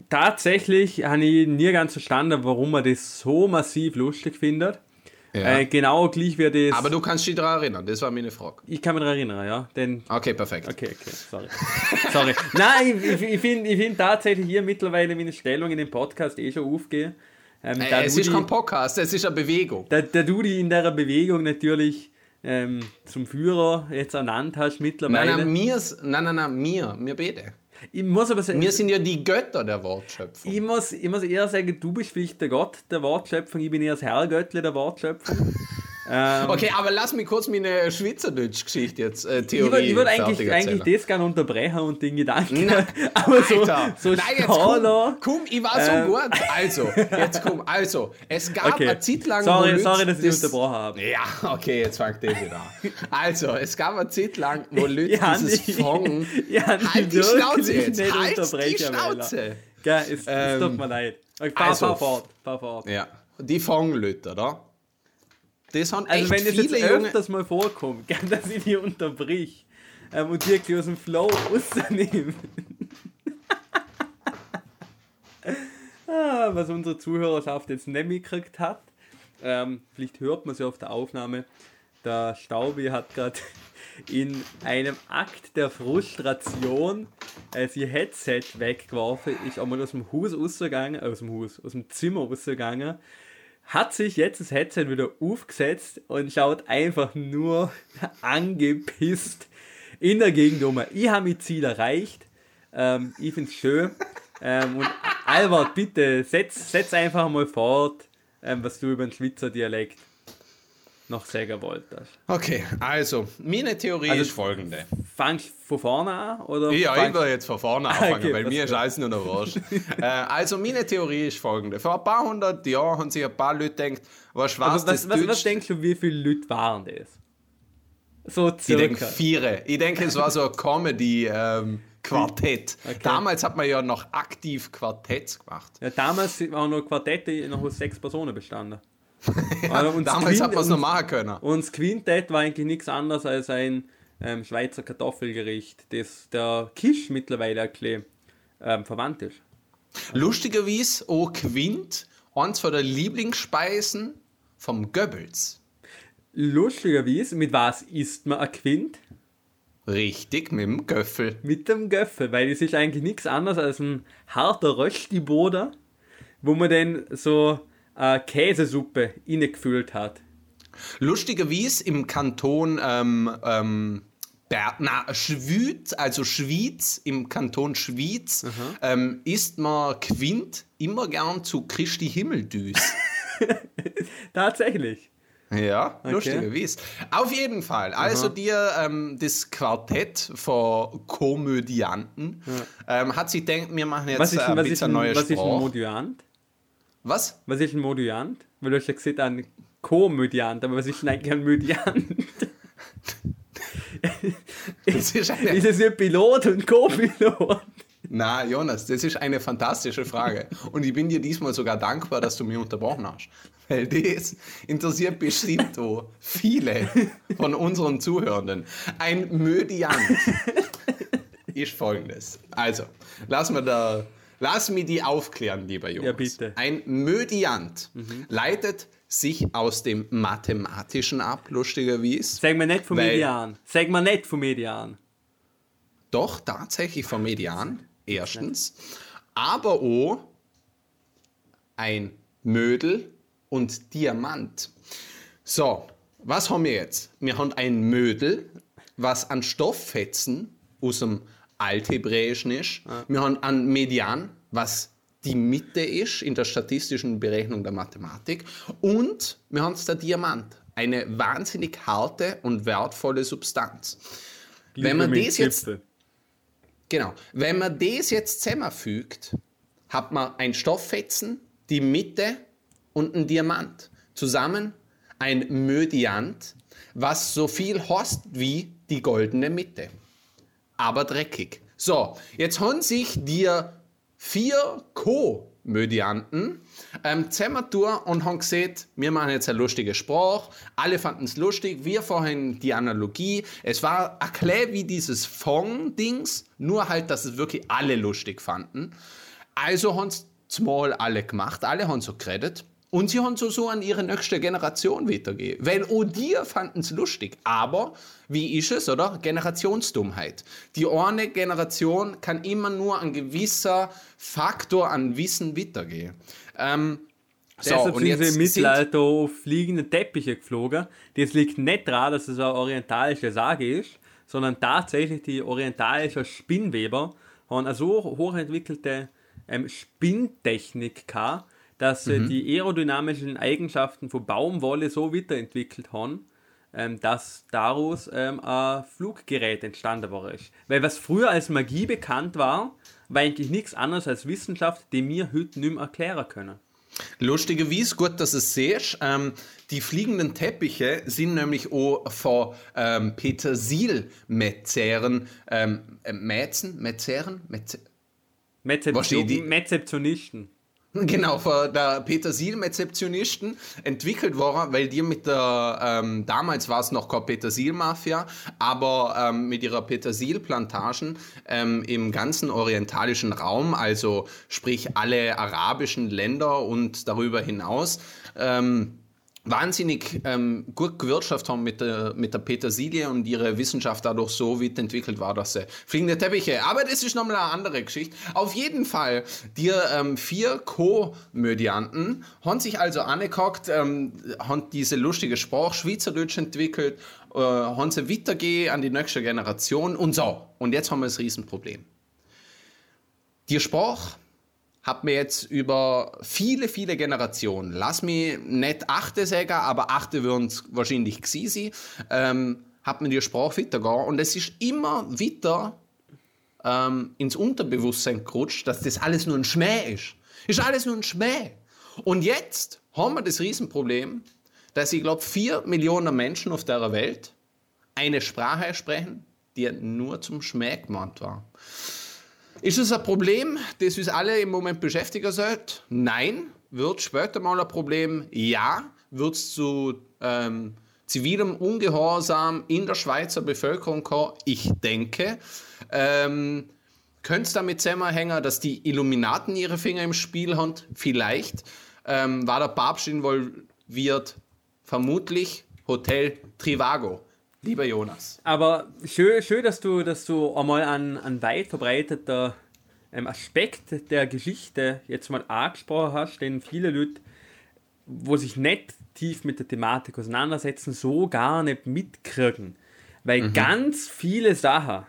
tatsächlich habe ich nie ganz verstanden, warum man das so massiv lustig findet. Ja. Äh, genau gleich wie das. Aber du kannst dich daran erinnern, das war meine Frage. ich kann mich daran erinnern, ja. Denn Okay, perfekt. Okay, okay, sorry. sorry. Nein, ich, ich, finde ich find tatsächlich hier mittlerweile meine Stellung in dem Podcast eh schon aufgehen. Ähm, Äh, es du ist kein Podcast, es ist eine Bewegung. da, da du die in der Bewegung natürlich ähm, zum Führer jetzt ernannt hast Nein, mittlerweile. nein, mir, nein, nein, nein, mir, mir beide. Ich muss aber sagen, Wir sind ja die Götter der Wortschöpfung. ich muss, ich muss eher sagen, du bist vielleicht der Gott der Wortschöpfung, ich bin eher das Herrgöttle der Wortschöpfung. ähm, Okay, aber lass mich kurz meine Schweizerdeutsch-Geschichte jetzt, äh, ich Theorie würde ich würd fertig eigentlich, eigentlich das gerne unterbrechen und den Gedanken. Nein, aber so, Alter, so nein, jetzt komm, komm, ich war so Ähm. gut. Also, jetzt komm, also, es gab Okay. eine Zeit lang, Sorry, Leute sorry, dass ich das- unterbrochen habe. Ja, okay, jetzt fängt das wieder an. Also, es gab eine Zeit lang, wo Leute Ja, dieses nicht- Fong... ja, halt die Schnauze jetzt, nicht halt die Schnauze. Gell, es, es Ähm, tut mir leid. Okay, fahr, also- fahr fort, fahr fort. Ja, die Fong-Leute, oder? Das haben Also echt wenn das jetzt Junge... öfters mal vorkommt, dass ich die unterbrich ähm, und wirklich aus dem Flow rausnehme. ah, was unsere Zuhörerschaft jetzt nicht mitgekriegt hat, ähm, vielleicht hört man es ja auf der Aufnahme, der Staubi hat gerade in einem Akt der Frustration äh, sein Headset weggeworfen, ist einmal aus dem Haus rausgegangen, äh, aus dem Haus, aus dem Zimmer rausgegangen, hat sich jetzt das Headset wieder aufgesetzt und schaut einfach nur angepisst in der Gegend um. Ich habe mein Ziel erreicht. Ähm, ich finde es schön. Ähm, und Albert, bitte, setz, setz einfach mal fort, ähm, was du über den Schweizer Dialekt noch sagen wolltest. Okay, also, meine Theorie Also- ist folgende. Fangst du von vorne an? Oder Ja, ich will jetzt von vorne anfangen, Okay, weil mir ist alles nur noch wurscht. äh, also, meine Theorie ist folgende. Vor ein paar hundert Jahren haben sich ein paar Leute gedacht, was Aber schwarz was, was, was denkst du, wie viele Leute waren das? So Ich denke circa. vier. Ich denke, es war so ein Comedy-Quartett. Okay. Damals hat man ja noch aktiv Quartetts gemacht. Ja, damals waren noch Quartette noch aus sechs Personen bestanden. Also, und das Damals hat Quint- man es noch machen können. Und das Quintett war eigentlich nichts anderes als ein ähm, Schweizer Kartoffelgericht, das der Kisch mittlerweile ein bisschen, ähm, verwandt ist. Lustigerweise auch Quint, eins von der Lieblingsspeisen vom Goebbels. Lustigerweise, mit was isst man ein Quint? Richtig, mit dem Göffel. Mit dem Göffel, weil es ist eigentlich nichts anderes als ein harter Röstiboder, wo man dann so eine Käsesuppe innegefüllt hat. Lustigerweise im Kanton ähm, ähm, na, Schwyz, also Schwyz, im Kanton Schwyz, ähm, isst man Quint immer gern zu Christi Himmeldüs. Tatsächlich. Ja, lustigerweise. Auf jeden Fall. Also dir ähm, das Quartett von Komödianten ähm, hat sich gedacht, wir machen jetzt Was ist, äh, ein- ein was ist, bisschen ein, neue was ist ein Sprache. Modiant? Was? Was ist ein Modiant? Weil du hast ja gesagt, ein Komödiant, aber was ist denn eigentlich ein Mödiant? Das ist eine, ist es nicht Pilot und Co-Pilot? na, Jonas, das ist eine fantastische Frage. Und ich bin dir diesmal sogar dankbar, dass du mich unterbrochen hast. Weil das interessiert bestimmt auch viele von unseren Zuhörenden. Ein Mödiant ist folgendes. Also, lass mir da. Lass mich die aufklären, lieber Jonas. Ja, bitte. Ein Mödiant leitet sich aus dem Mathematischen ab, lustigerweise. Sag mir nicht vom Weil- Median. Sag mir nicht vom Median. Doch, tatsächlich vom Median, erstens. Aber auch ein Mödel und Diamant. So, was haben wir jetzt? Wir haben ein Mödel, was an Stofffetzen aus dem Althebräischen ist. Ah. Wir haben einen Median, was die Mitte ist in der statistischen Berechnung der Mathematik. Und wir haben den Diamant, eine wahnsinnig harte und wertvolle Substanz. Liebe wenn man das jetzt, genau, wenn man das jetzt zusammenfügt, hat man ein Stofffetzen, die Mitte und ein Diamant. Zusammen ein Mödiant, was so viel heißt wie die goldene Mitte. Aber dreckig. So, jetzt haben sich dir vier Co-Mödianten ähm, zusammen und haben gesehen, wir machen jetzt eine lustige Sprache. Alle fanden es lustig. Wir vorhin die Analogie. Es war erklärt wie dieses Fong-Dings, nur halt, dass es wirklich alle lustig fanden. Also haben es mal alle gemacht. Alle haben so geredet. Und sie haben so, so an ihre nächste Generation weitergegeben. Weil auch die fanden es lustig. Aber, wie ist es, oder? Generationsdummheit. Die eine Generation kann immer nur ein gewisser Faktor an Wissen weitergehen. Ähm, so, Deshalb sind sie im Mittelalter auf fliegende Teppiche geflogen. Das liegt nicht daran, dass es eine orientalische Sage ist, sondern tatsächlich die orientalischen Spinnweber haben eine so hochentwickelte ähm, Spinntechnik gehabt, dass mhm. die aerodynamischen Eigenschaften von Baumwolle so weiterentwickelt haben, ähm, dass daraus ähm, ein Fluggerät entstanden war. Weil was früher als Magie bekannt war, war eigentlich nichts anderes als Wissenschaft, die wir heute nicht mehr erklären können. Lustigerweise, gut, dass es siehst, ähm, die fliegenden Teppiche sind nämlich auch von ähm, Petersilmetzeren, ähm, äh, Mäzen, Metzeren, Metze Mezeptionisten. Genau, von der Petersil-Rezeptionisten entwickelt worden, weil die mit der, ähm, damals war es noch keine Petersil-Mafia, aber ähm, mit ihrer Petersil-Plantagen ähm, im ganzen orientalischen Raum, also sprich alle arabischen Länder und darüber hinaus, ähm, wahnsinnig ähm, gut gewirtschaftet haben mit der, mit der Petersilie und ihre Wissenschaft dadurch so weit entwickelt war, dass sie fliegende Teppiche. Aber das ist nochmal eine andere Geschichte. Auf jeden Fall, die ähm, vier Co-Mödianten haben sich also angeguckt, ähm, haben diese lustige Sprache Schweizerdeutsch entwickelt, äh, haben sie weitergehen an die nächste Generation und so. Und jetzt haben wir das Riesenproblem. Die Sprache hat mir jetzt über viele, viele Generationen, lass mich nicht achte sagen, aber achte würden es wahrscheinlich gewesen ähm, hat mir die Sprache weitergegangen und es ist immer wieder ähm, ins Unterbewusstsein gerutscht, dass das alles nur ein Schmäh ist. Ist alles nur ein Schmäh. Und jetzt haben wir das Riesenproblem, dass ich glaube, vier Millionen Menschen auf der Welt eine Sprache sprechen, die nur zum Schmäh gemeint war. Ist es ein Problem, das uns alle im Moment beschäftigen sollte? Nein. Wird später mal ein Problem? Ja. Wird es zu ähm, zivilem Ungehorsam in der Schweizer Bevölkerung kommen? Ich denke. Ähm, könnte es damit zusammenhängen, dass die Illuminaten ihre Finger im Spiel haben? Vielleicht. Ähm, war der Papst involviert? Vermutlich Hotel Trivago. Lieber Jonas. Aber schön, schön dass, du, dass du einmal einen, einen weit verbreiteten ähm, Aspekt der Geschichte jetzt mal angesprochen hast, den viele Leute, wo sich nicht tief mit der Thematik auseinandersetzen, so gar nicht mitkriegen. Weil mhm. ganz viele Sachen,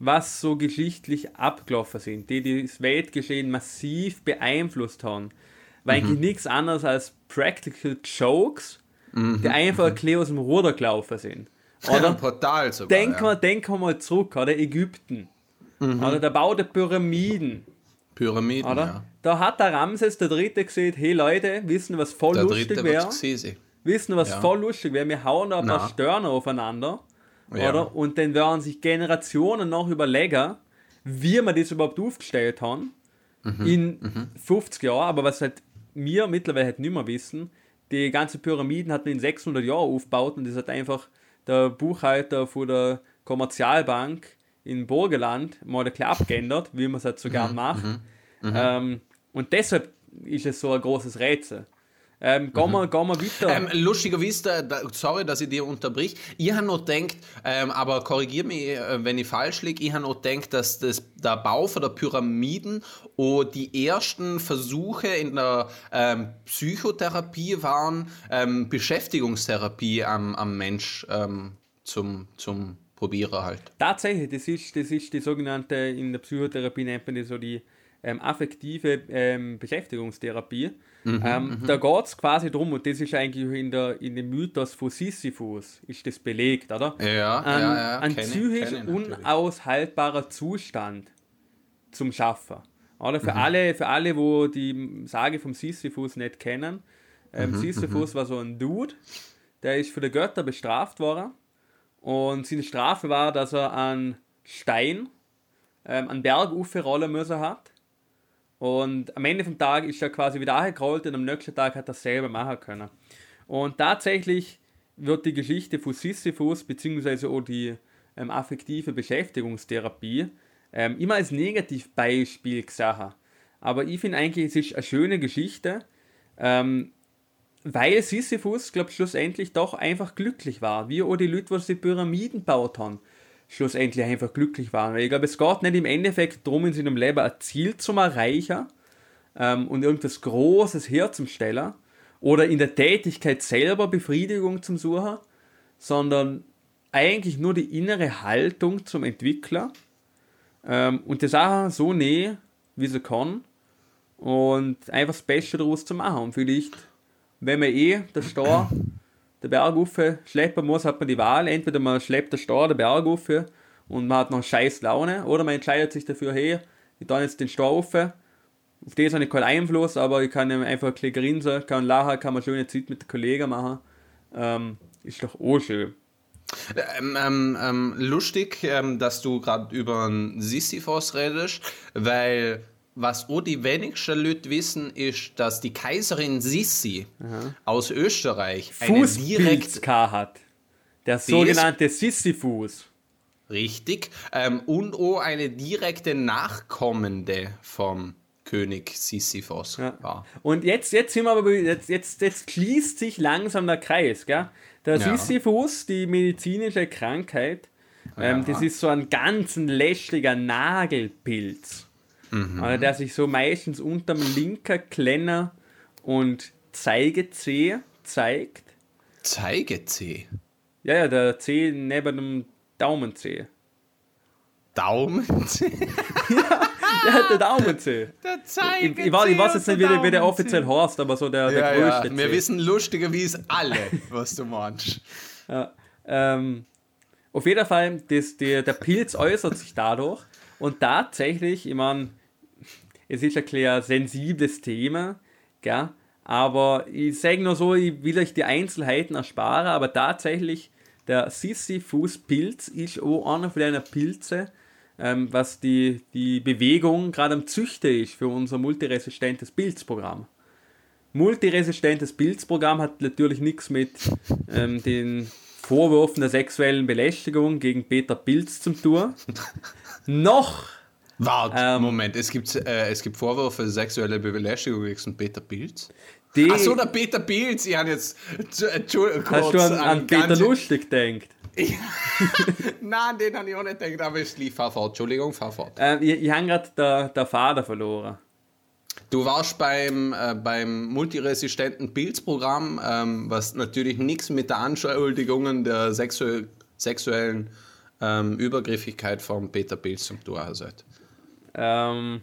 was so geschichtlich abgelaufen sind, die das Weltgeschehen massiv beeinflusst haben, war mhm. eigentlich nichts anderes als Practical Jokes, mhm. die einfach mhm. aus dem Ruder gelaufen sind. Oder? Portal sogar. Denk, ja. mal, denk mal zurück, oder? Ägypten. Mhm. Oder der Bau der Pyramiden. Pyramiden, oder? Ja. Da hat der Ramses der Dritte gesehen, hey Leute, wissen was voll der lustig wäre? Wissen was ja. voll lustig wäre? Wir hauen da ein paar Sterne aufeinander. Ja. Oder? Und dann werden sich Generationen noch überlegen, wie wir das überhaupt aufgestellt haben. Mhm. In mhm. 50 Jahren. Aber was halt wir mittlerweile halt nicht mehr wissen, die ganze Pyramiden hat man in 600 Jahren aufgebaut und das hat einfach der Buchhalter von der Kommerzialbank in Burgenland mal ein bisschen abgeändert, wie man es halt so gern mhm, macht. Mhm, mhm. ähm, und deshalb ist es so ein großes Rätsel. Ähm, gehen, wir, gehen wir weiter. Ähm, lustigerweise, sorry, dass ich dir unterbrich. Ich habe noch gedacht, ähm, aber korrigiere mich, äh, wenn ich falsch liege, ich habe noch gedacht, dass das, der Bau von der Pyramiden und die ersten Versuche in der ähm, Psychotherapie waren, ähm, Beschäftigungstherapie am, am Mensch ähm, zum, zum probiere halt. Tatsächlich, das ist, das ist die sogenannte, in der Psychotherapie nennt man die so die ähm, affektive Beschäftigungstherapie. Mhm, ähm, da geht es quasi drum, und das ist eigentlich in, der, in dem Mythos von Sisyphus, ist das belegt, oder? Ja, Ein, ja, ja. ein psychisch natürlich. unaushaltbarer Zustand zum Schaffen. Oder Mhm. für alle, für alle, wo die Sage vom Sisyphus nicht kennen, Mhm, ähm, Sisyphus war so ein Dude, der ist für die Götter bestraft worden. Und seine Strafe war, dass er einen Stein ähm, einen Berg rollen müssen hat. Und am Ende vom Tag ist er quasi wieder angerollt und am nächsten Tag hat er selber machen können. Und tatsächlich wird die Geschichte von Sisyphus beziehungsweise auch die ähm, affektive Beschäftigungstherapie ähm, immer als Negativbeispiel gesehen. Aber ich finde eigentlich, es ist eine schöne Geschichte, ähm, weil Sisyphus, glaube ich, schlussendlich doch einfach glücklich war. Wie auch die Leute, die die Pyramiden gebaut haben, schlussendlich einfach glücklich waren. Weil ich glaube, es geht nicht im Endeffekt darum, in seinem Leben ein Ziel zu erreichen ähm, und irgendwas Großes herzustellen oder in der Tätigkeit selber Befriedigung zum Suchen, sondern eigentlich nur die innere Haltung zum Entwickler ähm, und die Sache so näher, wie sie kann und einfach das Beste daraus zu machen. Und vielleicht, wenn man eh der Star der Berg schleppen muss, hat man die Wahl. Entweder man schleppt der Star den Berg rauf und man hat noch scheiß Laune, oder man entscheidet sich dafür, hey, ich tue jetzt den Star rauf. Auf das habe ich keinen Einfluss, aber ich kann einfach ein bisschen grinsen, kann lachen, kann man schöne Zeit mit den Kollegen machen. Ähm, ist doch auch schön. Ähm, ähm, ähm, lustig, ähm, dass du gerade über einen Sisyphos redest, weil was auch die wenigsten Leute wissen, ist, dass die Kaiserin Sissi aus Österreich eine direkt Fußpilz hat. Der sogenannte Sisyphus. richtig ähm, und auch eine direkte Nachkommende vom König Sisyphos Ja. war. Und jetzt, jetzt sind wir aber, jetzt, jetzt, jetzt schließt sich langsam der Kreis, gell? Der Ja. Sisyphus, die medizinische Krankheit, ähm, Ja. das ist so ein ganz lästiger Nagelpilz. Mhm. Also der sich so meistens unterm linken Klenner und Zeigezeh zeigt. Zeigezeh. Ja, ja, der Zeh neben dem Daumenzeh. Daumenzeh. Ja, der Daumenzeh. Der Ich, Zeigezeh. ich, weiß, ich weiß jetzt nicht, wie der, wie der offiziell heißt, aber so der, der Ja, ja, größte wir Zeh. wissen lustigerweise alle, was du meinst. Ja, ähm, auf jeden Fall, das, der, der Pilz äußert sich dadurch und tatsächlich, ich meine, es ist ein klar sensibles Thema, gell? aber ich sage nur so, ich will euch die Einzelheiten ersparen, aber tatsächlich, der Sisyphus-Pilz ist auch einer von den Pilze, ähm, was die, die Bewegung gerade am Züchten ist für unser multiresistentes Pilzprogramm. Multiresistentes Pilzprogramm hat natürlich nichts mit ähm, den Vorwürfen der sexuellen Belästigung gegen Peter Pilz zu tun. Noch Warte, Ähm, Moment, es gibt, äh, es gibt Vorwürfe sexuelle Belästigung gegen Peter Pilz? die. Achso, der Peter Pilz, ich habe jetzt. Entschuldigung, hast du an, an Peter Lustig gedacht? Nein, den habe ich auch nicht gedacht, aber es lief, fahr fort. Entschuldigung, fahr fort. Ähm, ich ich habe gerade der, der Vater verloren. Du warst beim, äh, beim multiresistenten Pilzprogramm, ähm, was natürlich nichts mit der Anschuldigungen der sexu sexuellen ähm, Übergriffigkeit von Peter Pilz zum tun hat. Ähm,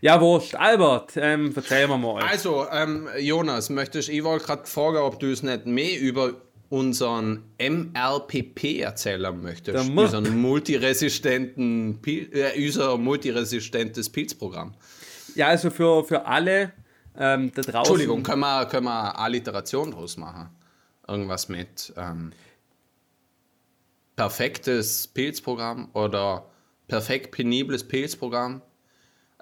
ja, wurscht. Albert, ähm, erzähl mir mal. Also, ähm, Jonas, möchtest ich wollte gerade fragen, ob du es nicht mehr über unseren MRPP erzählen möchtest. Der. Unseren multiresistenten äh, unser multiresistentes Pilzprogramm. Ja, also für, für alle ähm, da draußen. Entschuldigung, können wir, können wir Alliteration draus machen? Irgendwas mit ähm, perfektes Pilzprogramm oder perfekt penibles Pilzprogramm?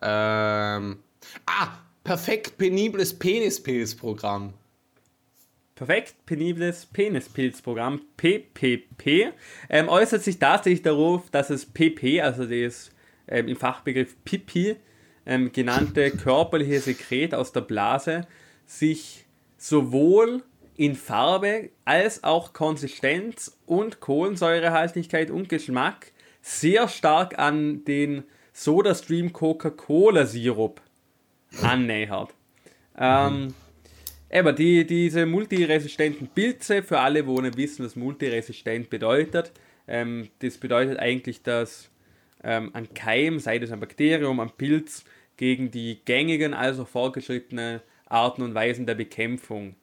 Ähm, ah, perfekt penibles Penispilzprogramm. Perfekt penibles Penispilzprogramm, PPP, ähm, äußert sich tatsächlich darauf, dass es PP, also das ähm, im Fachbegriff Pipi ähm, genannte körperliche Sekret aus der Blase, sich sowohl in Farbe als auch Konsistenz und Kohlensäurehaltigkeit und Geschmack sehr stark an den SodaStream Coca-Cola Sirup annähert. Ähm, aber die, diese multiresistenten Pilze, für alle, wo nicht wissen, was multiresistent bedeutet, Ähm, das bedeutet eigentlich, dass ähm, ein Keim, sei das ein Bakterium, ein Pilz, gegen die gängigen, also fortgeschrittene Arten und Weisen der Bekämpfung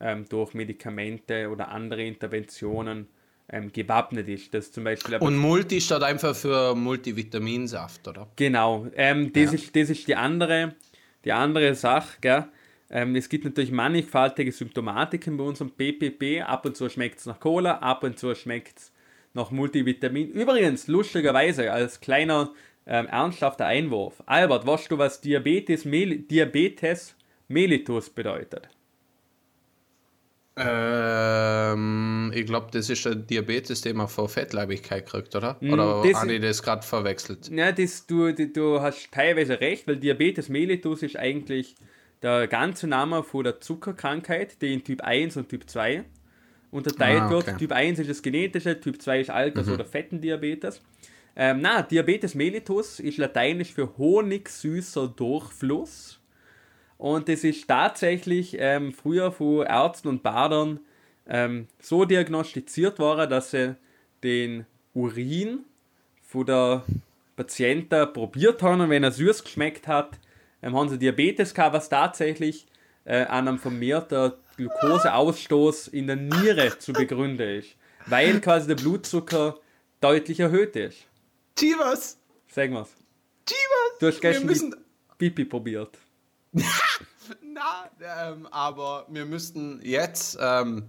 ähm, durch Medikamente oder andere Interventionen ähm, gewappnet ist. Das zum Beispiel und Multi steht einfach für Multivitaminsaft, oder? Genau, ähm, das, ja. ist, das ist die andere, die andere Sache. Gell? Ähm, es gibt natürlich mannigfaltige Symptomatiken bei unserem PPP. Ab und zu schmeckt es nach Cola, ab und zu schmeckt es nach Multivitamin. Übrigens, lustigerweise, als kleiner ähm, ernsthafter Einwurf. Albert, weißt du, was Diabetes, Mel Diabetes mellitus bedeutet? Ähm, ich glaube, das ist ein Diabetes, den man vor Fettleibigkeit kriegt, oder? Mm, oder das, habe ich das gerade verwechselt? Ja, das, du, du hast teilweise recht, weil Diabetes mellitus ist eigentlich der ganze Name von der Zuckerkrankheit, die in Typ 1 und Typ 2 unterteilt ah, okay. wird. Typ 1 ist das genetische, Typ 2 ist Alters- mhm. oder Fettendiabetes. Ähm, na, Diabetes mellitus ist lateinisch für honigsüßer Durchfluss. Und das ist tatsächlich ähm, früher von Ärzten und Badern ähm, so diagnostiziert worden, dass sie den Urin von der Patienten probiert haben und wenn er süß geschmeckt hat, ähm, haben sie Diabetes gehabt, was tatsächlich äh, an einem vermehrten Glukoseausstoß in der Niere zu begründen ist, weil quasi der Blutzucker deutlich erhöht ist. Chivas! Sag mal's. Chivas! Du hast gestern müssen... Pipi probiert. Na, ähm, aber wir müssten jetzt, ähm,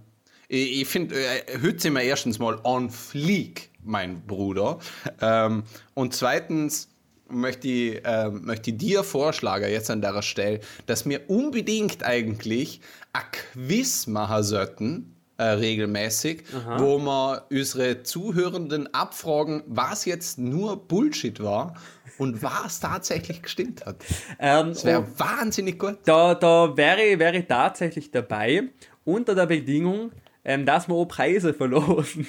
ich, ich finde, äh, heute sind wir erstens mal on fleek, mein Bruder. Ähm, und zweitens möchte ich, ähm, möchte ich dir vorschlagen, jetzt an der Stelle, dass wir unbedingt eigentlich ein Quiz machen sollten, äh, regelmäßig, Aha. wo wir unsere Zuhörenden abfragen, was jetzt nur Bullshit war und was tatsächlich gestimmt hat. Ähm, das wäre wahnsinnig gut. Da, da wäre, wäre tatsächlich dabei, unter der Bedingung, ähm, dass wir auch Preise verlosen.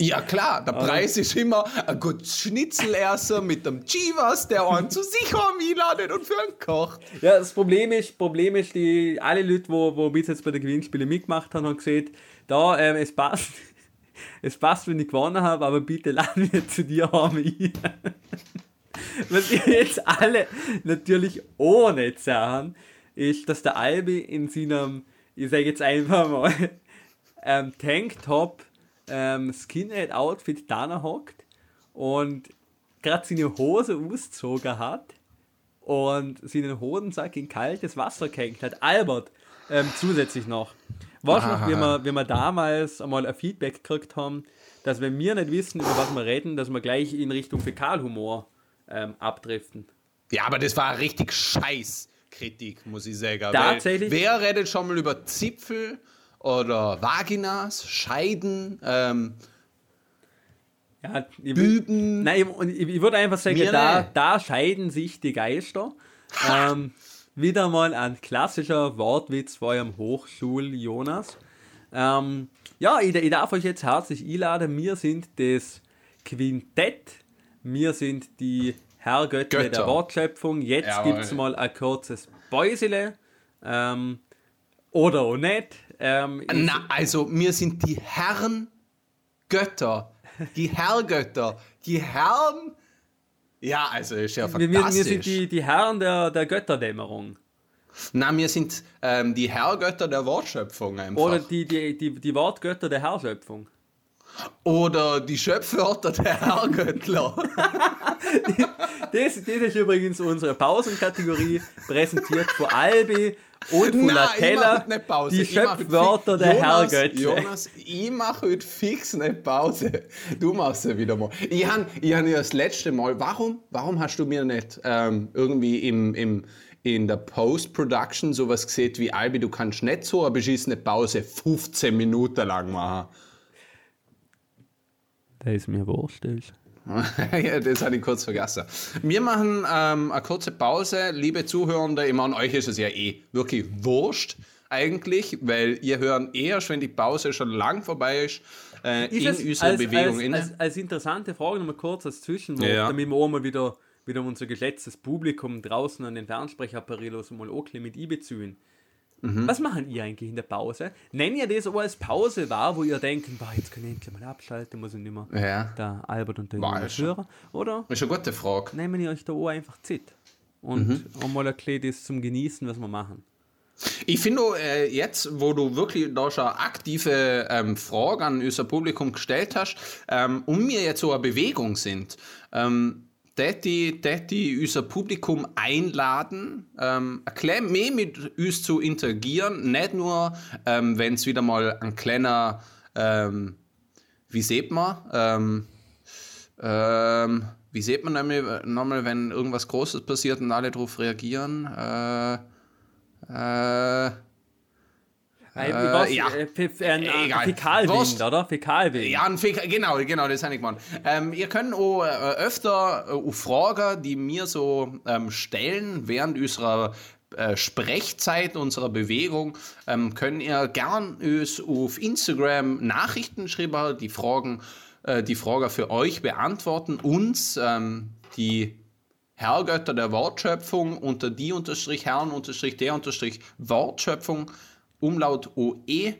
Ja klar, der Preis ist immer ein gutes Schnitzelerser mit dem Chivas, der einen zu sich einladet und für einen kocht. Ja, das Problem ist, Problem ist die, alle Leute, die wo, wo bis jetzt bei den Gewinnspielen mitgemacht haben, haben gesehen, da, ähm, es passt, es passt, wenn ich gewonnen habe, aber bitte laden wir zu dir haben. Was ihr jetzt alle natürlich ohne sagen, ist, dass der Albi in seinem, ich sage jetzt einfach mal, ähm, Tanktop ähm, Skinhead-Outfit da hockt und gerade seine Hose ausgezogen hat und seinen Hodensack in kaltes Wasser gehängt hat. Albert, ähm, zusätzlich noch. Weißt du noch, wie wir, wie wir damals einmal ein Feedback gekriegt haben, dass wenn wir nicht wissen, über was wir reden, dass wir gleich in Richtung Fäkalhumor ähm, abdriften. Ja, aber das war richtig scheiß Kritik, muss ich sagen. Tatsächlich. wer redet schon mal über Zipfel oder Vaginas, Scheiden, ähm, ja, ich, Büben? Nein, ich, ich, würde einfach sagen, da, da scheiden sich die Geister. ähm, wieder mal ein klassischer Wortwitz vor eurem Hochschul-Jonas. Ähm, ja, ich, ich, darf euch jetzt herzlich einladen. Wir sind das Quintett. Wir sind die Herrgötter Götter. der Wortschöpfung. Jetzt gibt es mal ein kurzes Bäusele. Ähm, oder auch nicht. Ähm, Na, also, wir sind die Herren Götter. Die Herrgötter. Die Herren. Ja, also ist ja fantastisch. Wir, wir sind die, die Herren der, der Götterdämmerung. Na, wir sind ähm, die Herrgötter der Wortschöpfung einfach. Oder die, die, die, die Wortgötter der Herrschöpfung. Oder die Schöpfwörter der Herrgöttler. das, das ist übrigens unsere Pausenkategorie, präsentiert von Albi und von Latella. Die Schöpfwörter der Jonas, Herrgötter. Jonas, ich mache heute fix eine Pause. Du machst ja wieder mal. Ich habe ich hab ja das letzte Mal, warum, warum hast du mir nicht ähm, irgendwie im, im, in der Post-Production sowas gesehen wie Albi, du kannst nicht so eine beschissene Pause 15 Minuten lang machen? Der ist mir wurscht. ja, das hatte ich kurz vergessen. Wir machen ähm, eine kurze Pause. Liebe Zuhörende, ich meine, euch ist es ja eh wirklich wurscht eigentlich, weil ihr hören erst, wenn die Pause schon lang vorbei ist, äh, ist in unserer als, Bewegung. Als, als, als, interessante Frage nochmal kurz als Zwischenwort, ja. damit wir auch mal wieder, wieder unser geschätztes Publikum draußen an den Fernsprecherperillos mal auch mit einbeziehen. Was machen ihr eigentlich in der Pause? Nennt ihr das auch als Pause wahr, wo ihr denkt, boah, jetzt kann ich endlich mal abschalten, muss ich nicht mehr Ja. der Albert und der War hören? Oder ist eine gute Frage. nehmen ihr euch da auch einfach Zeit und einmal ein bisschen das zum Genießen, was wir machen? Ich finde äh, jetzt, wo du wirklich da schon eine aktive ähm, Frage an unser Publikum gestellt hast, ähm, und wir jetzt so eine Bewegung sind, ähm, tät die, tät die unser Publikum einladen, ähm, ein mehr mit uns zu interagieren, nicht nur, ähm, wenn es wieder mal ein kleiner, ähm, wie sieht man, ähm, ähm, wie sieht man nämlich nochmal, wenn irgendwas Großes passiert und alle darauf reagieren? Äh, äh, Äh, was, ja. äh, F- ein, Egal. Fäkalwind, oder? Fäkalwind. ja, ein Fäk genau, genau, das habe ich gemeint. Ähm, ihr könnt auch äh, öfter äh, auch Fragen, die mir so ähm, stellen während unserer äh, Sprechzeit, unserer Bewegung, ähm, können ihr gern uns auf Instagram Nachrichten schreiben, die Fragen, äh, die Frage für euch beantworten, uns ähm, die Herrgötter der Wortschöpfung unter die unterstrich Herren unterstrich der unterstrich Wortschöpfung Umlaut OE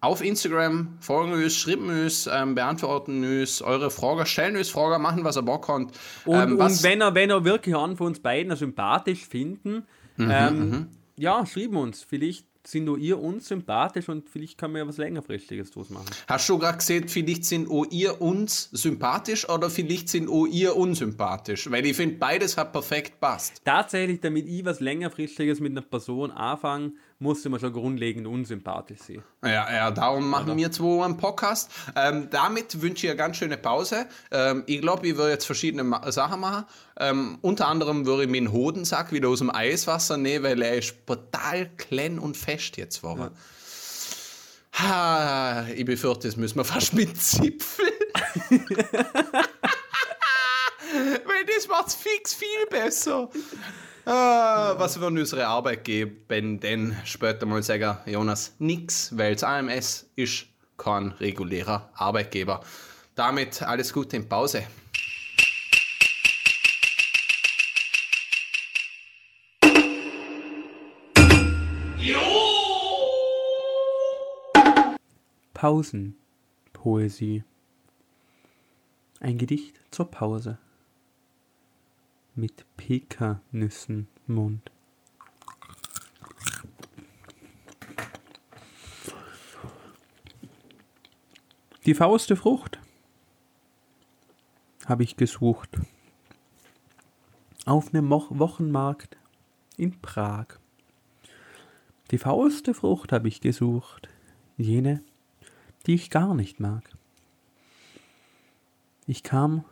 auf Instagram folgen uns, schreiben uns, ähm, beantworten uns eure Fragen, stellen uns Fragen, machen was ihr Bock habt. Und, ähm, was, und wenn er, wenn er wirklich einen von uns beiden sympathisch finden, Mhm, ähm, ja, schreiben uns. Vielleicht sind nur ihr uns sympathisch und vielleicht kann man ja was längerfristiges draus machen. hast du gerade gesehen, vielleicht sind auch ihr uns sympathisch oder vielleicht sind auch ihr unsympathisch? Weil ich finde, beides hat perfekt passt. Tatsächlich, damit ich was längerfristiges mit einer Person anfange, musste man schon grundlegend unsympathisch sein. Ja, ja, darum machen wir zwei einen Podcast. Ähm, damit wünsche ich eine ganz schöne Pause. Ähm, ich glaube, ich würde jetzt verschiedene Ma Sachen machen. Ähm, unter anderem würde ich meinen Hodensack wieder aus dem Eiswasser nehmen, weil er ist total klein und fest jetzt geworden. Ha, ich befürchte, das müssen wir fast mit Zipfel. weil das macht's fix viel besser. Ah, was würden unsere Arbeitgeber denn später mal sagen, Jonas? Nix, weil das AMS ist kein regulärer Arbeitgeber. Damit alles Gute in Pause. Pausenpoesie. Ein Gedicht zur Pause. Mit Pekannüssen Mund. Die faulste Frucht habe ich gesucht. Auf einem Mo Wochenmarkt in Prag. Die faulste Frucht habe ich gesucht. Jene, die ich gar nicht mag. Ich kam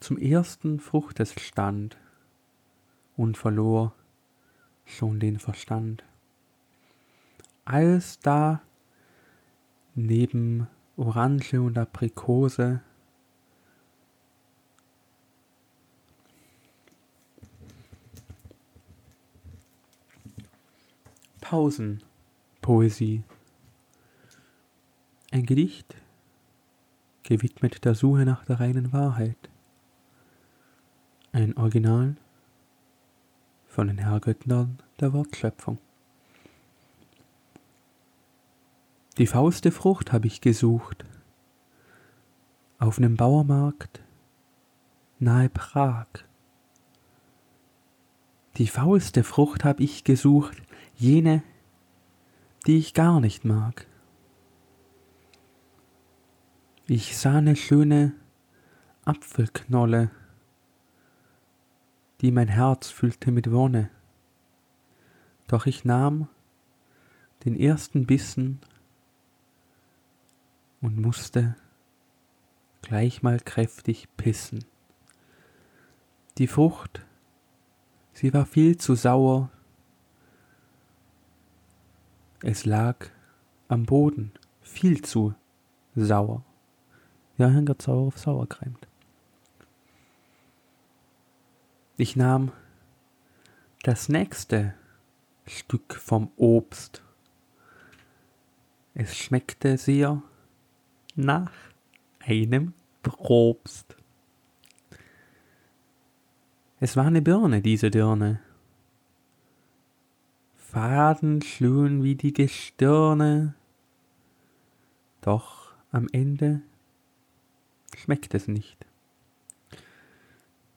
zum ersten Fruchtesstand und verlor schon den Verstand. Als da neben Orange und Aprikose Pausenpoesie. Ein Gedicht gewidmet der Suche nach der reinen Wahrheit. Ein Original von den Herrgöttern der Wortschöpfung. Die fauste Frucht habe ich gesucht auf einem Bauermarkt nahe Prag. Die faulste Frucht habe ich gesucht, jene, die ich gar nicht mag. Ich sah eine schöne Apfelknolle, die mein Herz füllte mit Wonne. Doch ich nahm den ersten Bissen und musste gleich mal kräftig pissen. Die Frucht, sie war viel zu sauer. Es lag am Boden, viel zu sauer. Ja, hängt sauer auf sauer kreimt. Ich nahm das nächste Stück vom Obst. Es schmeckte sehr nach einem Probst. Es war eine Birne, diese Dirne. fadenschön wie die Gestirne. Doch am Ende schmeckt es nicht.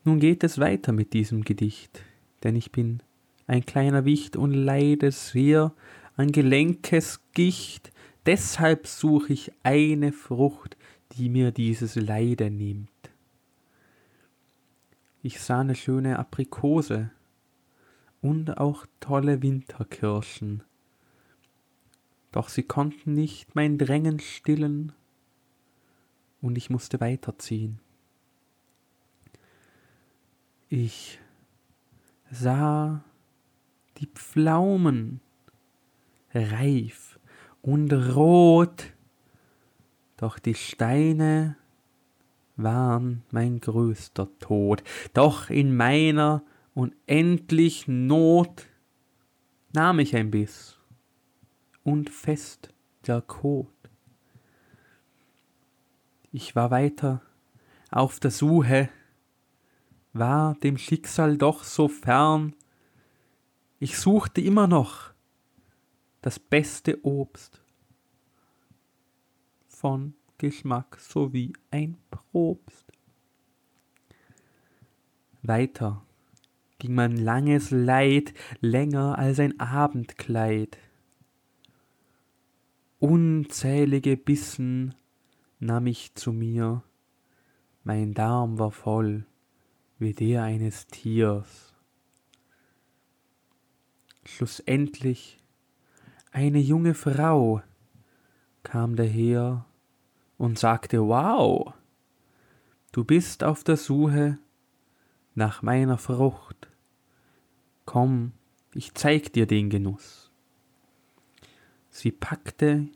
Nun geht es weiter mit diesem Gedicht, denn ich bin ein kleiner Wicht und leide sehr an Gelenkesgicht, deshalb such ich eine Frucht, die mir dieses Leiden nimmt. Ich sah eine schöne Aprikose und auch tolle Winterkirschen, doch sie konnten nicht mein Drängen stillen, und ich musste weiterziehen. Ich sah die Pflaumen reif und rot, doch die Steine waren mein größter Tod. Doch in meiner unendlich Not nahm ich ein Biss und fest der Kot. Ich war weiter auf der Suche, war dem Schicksal doch so fern, ich suchte immer noch das beste Obst von Geschmack sowie ein Probst. Weiter ging mein langes Leid länger als ein Abendkleid. Unzählige Bissen nahm ich zu mir, mein Darm war voll wie der eines Tiers. Schlussendlich eine junge Frau kam daher und sagte, wow, du bist auf der Suche nach meiner Frucht. Komm, ich zeig dir den Genuss. Sie packte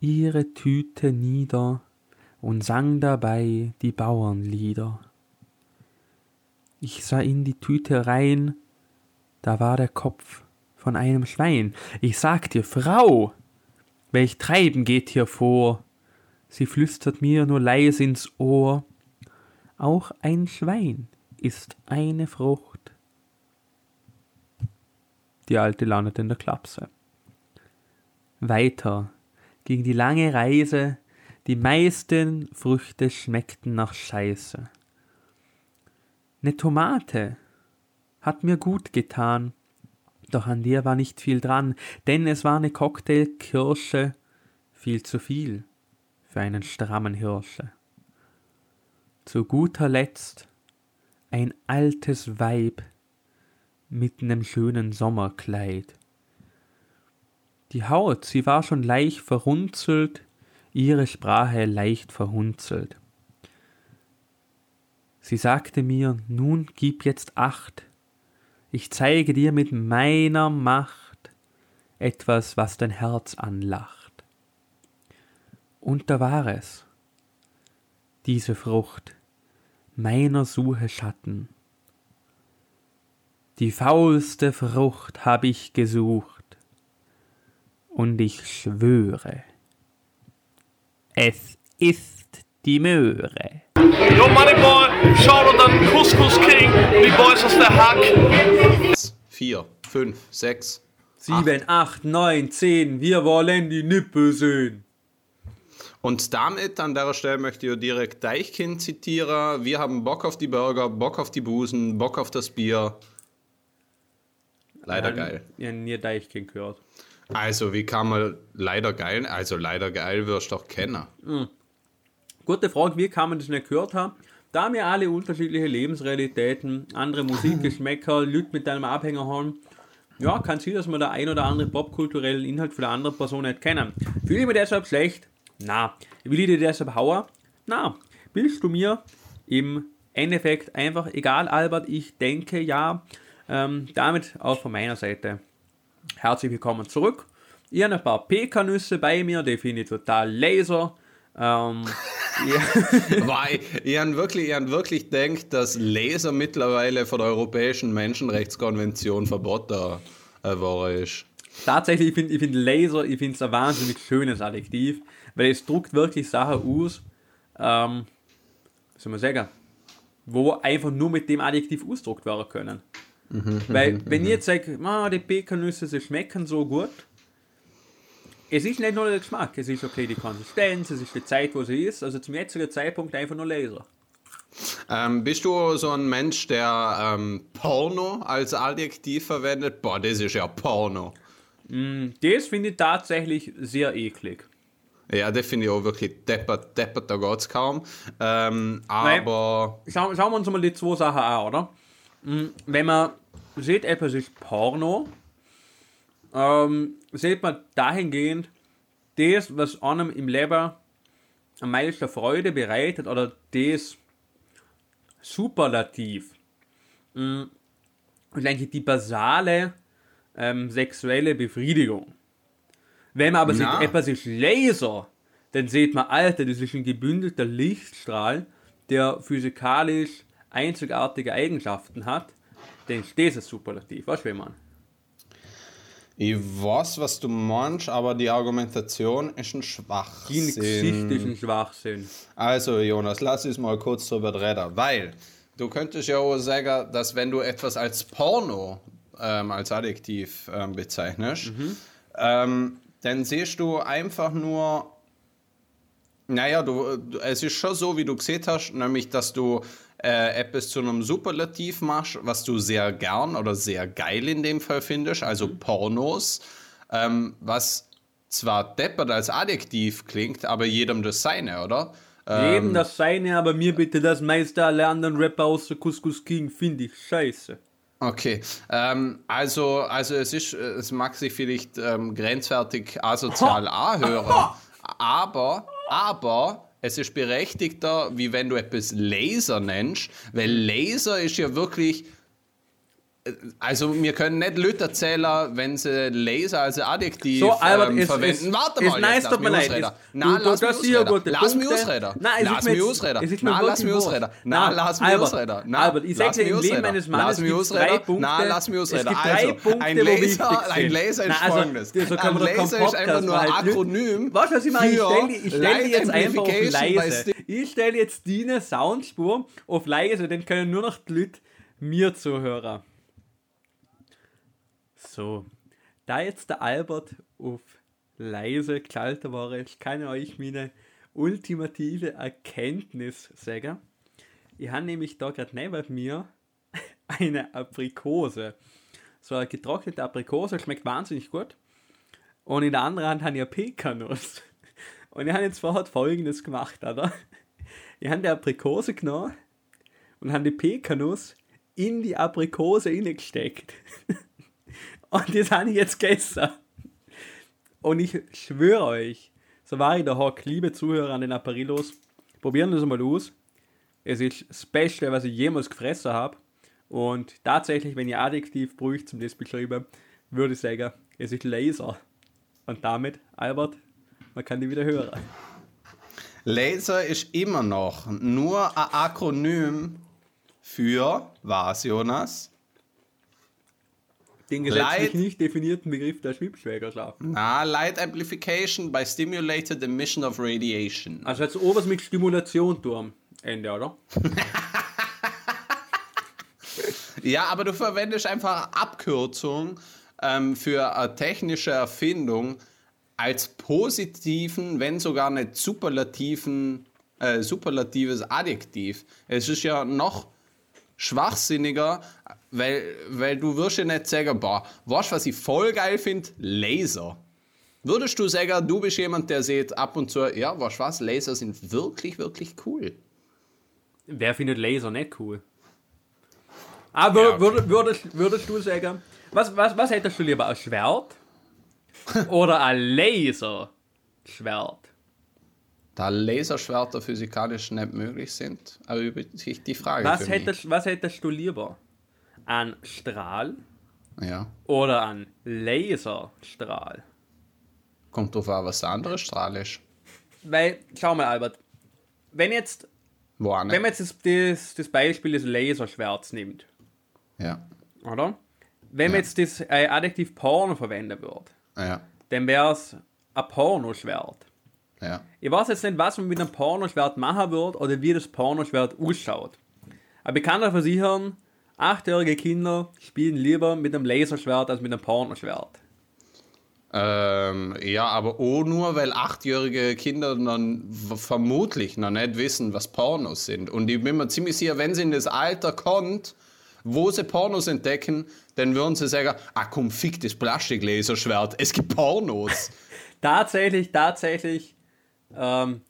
ihre Tüte nieder und sang dabei die Bauernlieder. Ich sah in die Tüte rein, da war der Kopf von einem Schwein. Ich sag dir, Frau, welch Treiben geht hier vor? Sie flüstert mir nur leise ins Ohr, auch ein Schwein ist eine Frucht. Die Alte landet in der Klapse. Weiter ging die lange Reise, die meisten Früchte schmeckten nach Scheiße. Ne Tomate hat mir gut getan, doch an der war nicht viel dran, denn es war ne Cocktailkirsche, viel zu viel für einen strammen Hirsche. Zu guter Letzt ein altes Weib mit nem schönen Sommerkleid. Die Haut, sie war schon leicht verrunzelt, ihre Sprache leicht verhunzelt. Sie sagte mir, nun gib jetzt acht, ich zeige dir mit meiner Macht etwas, was dein Herz anlacht. Und da war es, diese Frucht, meiner Suche Schatten. Die faulste Frucht hab ich gesucht, und ich schwöre, es ist die Möhre. Yo, Shoutout an Couscous King, die Boys aus der Hack. 4, 5, 6. 7, 8, 9, 10, wir wollen die Nippel sehen. Und damit an der Stelle möchte ich direkt Deichkind zitieren. Wir haben Bock auf die Burger, Bock auf die Busen, Bock auf das Bier. Leider geil. Ja, nie Deichkind gehört. Also, wie kann man leider geil? Also, leider geil wirst du doch kennen. Gute Frage, wie kann man das nicht gehört haben? Da wir alle unterschiedliche Lebensrealitäten, andere Musikgeschmäcker, Leute mit einem Abhänger haben, ja, kann sein, dass man der ein oder andere popkulturellen Inhalt von der anderen Person nicht kennen. Fühle ich mich deshalb schlecht? Na. Will ich dir deshalb hauen? Na. Willst du mir im Endeffekt einfach, egal Albert, ich denke ja, ähm, damit auch von meiner Seite herzlich willkommen zurück. Ich habe ein paar Pekanüsse bei mir, die finde ich total laser. Ähm, ja. Weil ich an wirklich, wirklich denkt, dass Laser mittlerweile von der Europäischen Menschenrechtskonvention verboten äh, worden ist. Tatsächlich, ich finde ich find Laser, ich finde es ein wahnsinnig schönes Adjektiv, weil es druckt wirklich Sachen aus, ähm, wie soll man sagen, wo einfach nur mit dem Adjektiv ausdruckt werden können. Weil, wenn ich jetzt sage, ah, die Pekannüsse, sie schmecken so gut, es ist nicht nur der Geschmack, es ist okay die Konsistenz, es ist die Zeit, wo sie ist. Also zum jetzigen Zeitpunkt einfach nur Laser. Ähm, bist du so ein Mensch, der ähm, Porno als Adjektiv verwendet? Boah, das ist ja Porno. Das finde ich tatsächlich sehr eklig. Ja, das finde ich auch wirklich deppert, deppert, da geht's kaum. Ähm, aber Schau, schauen wir uns mal die zwei Sachen an, oder? Mm, Wenn man sieht, etwas ist Porno, ähm, sieht man dahingehend, das, was einem im Leben am meisten Freude bereitet, oder das Superlativ. Mm, Und eigentlich die basale ähm, sexuelle Befriedigung. Wenn man aber sieht, etwas ist Laser, dann sieht man, Alter, das ist ein gebündelter Lichtstrahl, der physikalisch einzigartige Eigenschaften hat. Dann ist das ein Superlativ. Was will man? Ich weiß, was du meinst, aber die Argumentation ist ein Die Schwachsinn. gesichtlichen Schwachsinn. Also, Jonas, lass uns mal kurz drüber reden, weil du könntest ja auch sagen, dass wenn du etwas als Porno ähm, als Adjektiv ähm, bezeichnest, ähm, dann siehst du einfach nur, naja, du, es ist schon so, wie du gesehen hast, nämlich, dass du äh, etwas zu einem Superlativ machst, was du sehr gern oder sehr geil in dem Fall findest, also Pornos, ähm, was zwar deppert als Adjektiv klingt, aber jedem das seine, oder? Jedem das seine, aber mir bitte das meiste alle anderen Rapper außer Couscous King finde ich scheiße. Okay, ähm, also, also es ist, es mag sich vielleicht ähm, grenzwertig asozial anhören, aber, aber es ist berechtigter, wie wenn du etwas Laser nennst, weil Laser ist ja wirklich, also wir können nicht Leute erzählen, wenn sie Laser als Adjektiv So, Albert, ähm, es- verwenden. es- Warte es mal, nice, jetzt, lass mich ausreden. es- du lass mich ausreden. Lass mich ausreden. Nein, es ist Lass mich ausreden. es ist wirklich lass mich ausreden. Na, lass mich ausreden. Albert, ich sag lass dir, im Leben eines Mannes Lass mich gibt's drei. Punkte. Na, lass mich Es ausreden. gibt Also, Punkte, ein Laser, ein. Laser ist also, folgendes. Ein Laser ist einfach nur ein machen. Akronym du, was ich meine? Ich stelle jetzt einfach auf. Sti- Ich stelle jetzt die Soundspur auf leise, dann können nur noch die Leute mir zuhören. So, da jetzt der Albert auf leise geschaltet war, ich kann euch meine ultimative Erkenntnis sagen. Ich habe nämlich da gerade neben mir eine Aprikose. So eine getrocknete Aprikose, schmeckt wahnsinnig gut. Und in der anderen Hand habe ich eine Pekanuss. Und ich habe jetzt vorher folgendes gemacht, oder? Ich habe die Aprikose genommen und habe die Pekanuss in die Aprikose reingesteckt. Und das habe ich jetzt gegessen. Und ich schwöre euch, so war ich der Hock, liebe Zuhörer an den Aparilos, probieren das mal aus. Es ist das Beste, was ich jemals gefressen habe. Und tatsächlich, wenn ihr Adjektiv bräuchte zum das beschreiben, würde ich sagen, es ist Laser. Und damit, Albert, man kann die wieder hören. Laser ist immer noch nur ein Akronym für was, Jonas? Den gesetzlich Light- nicht definierten Begriff der Schwibschwägerschaft. Na, Light Amplification by Stimulated Emission of Radiation. Also jetzt oben mit Stimulation am Ende, oder? Ja, aber du verwendest einfach Abkürzung ähm, für eine technische Erfindung als positiven, wenn sogar nicht superlativen, äh, superlatives Adjektiv. Es ist ja noch schwachsinniger, weil, weil du wirst ja nicht sagen, boah, weißt du, was ich voll geil finde? Laser. Würdest du sagen, du bist jemand, der sieht ab und zu, ja, weißt du was, Laser sind wirklich, wirklich cool. Wer findet Laser nicht cool? Aber Ja, okay. würd- würdest, würdest du sagen, was, was, was hättest du lieber, ein Schwert oder ein Laserschwert? Da Laserschwerter physikalisch nicht möglich sind, erübrigt sich die Frage Was für mich. hättest, was hättest du lieber? Ein Strahl Ja. oder ein Laserstrahl? Kommt drauf an, was der andere Strahl ist. Weil, schau mal, Albert, wenn jetzt, wenn man jetzt das, das, das Beispiel des Laserschwerts nimmt, Ja. oder? Wenn man Ja. jetzt das äh, Adjektiv Porno verwenden würde, Ja. dann wäre es ein Pornoschwert. Ja. Ich weiß jetzt nicht, was man mit einem Pornoschwert machen wird oder wie das Pornoschwert ausschaut. Aber ich kann dir versichern, achtjährige Kinder spielen lieber mit einem Laserschwert als mit einem Pornoschwert. Ähm, ja, aber auch nur, weil achtjährige Kinder dann vermutlich noch nicht wissen, was Pornos sind. Und ich bin mir ziemlich sicher, wenn sie in das Alter kommt, wo sie Pornos entdecken, dann würden sie sagen, ah komm, fick das Plastiklaserschwert, es gibt Pornos. Tatsächlich, tatsächlich. Ähm,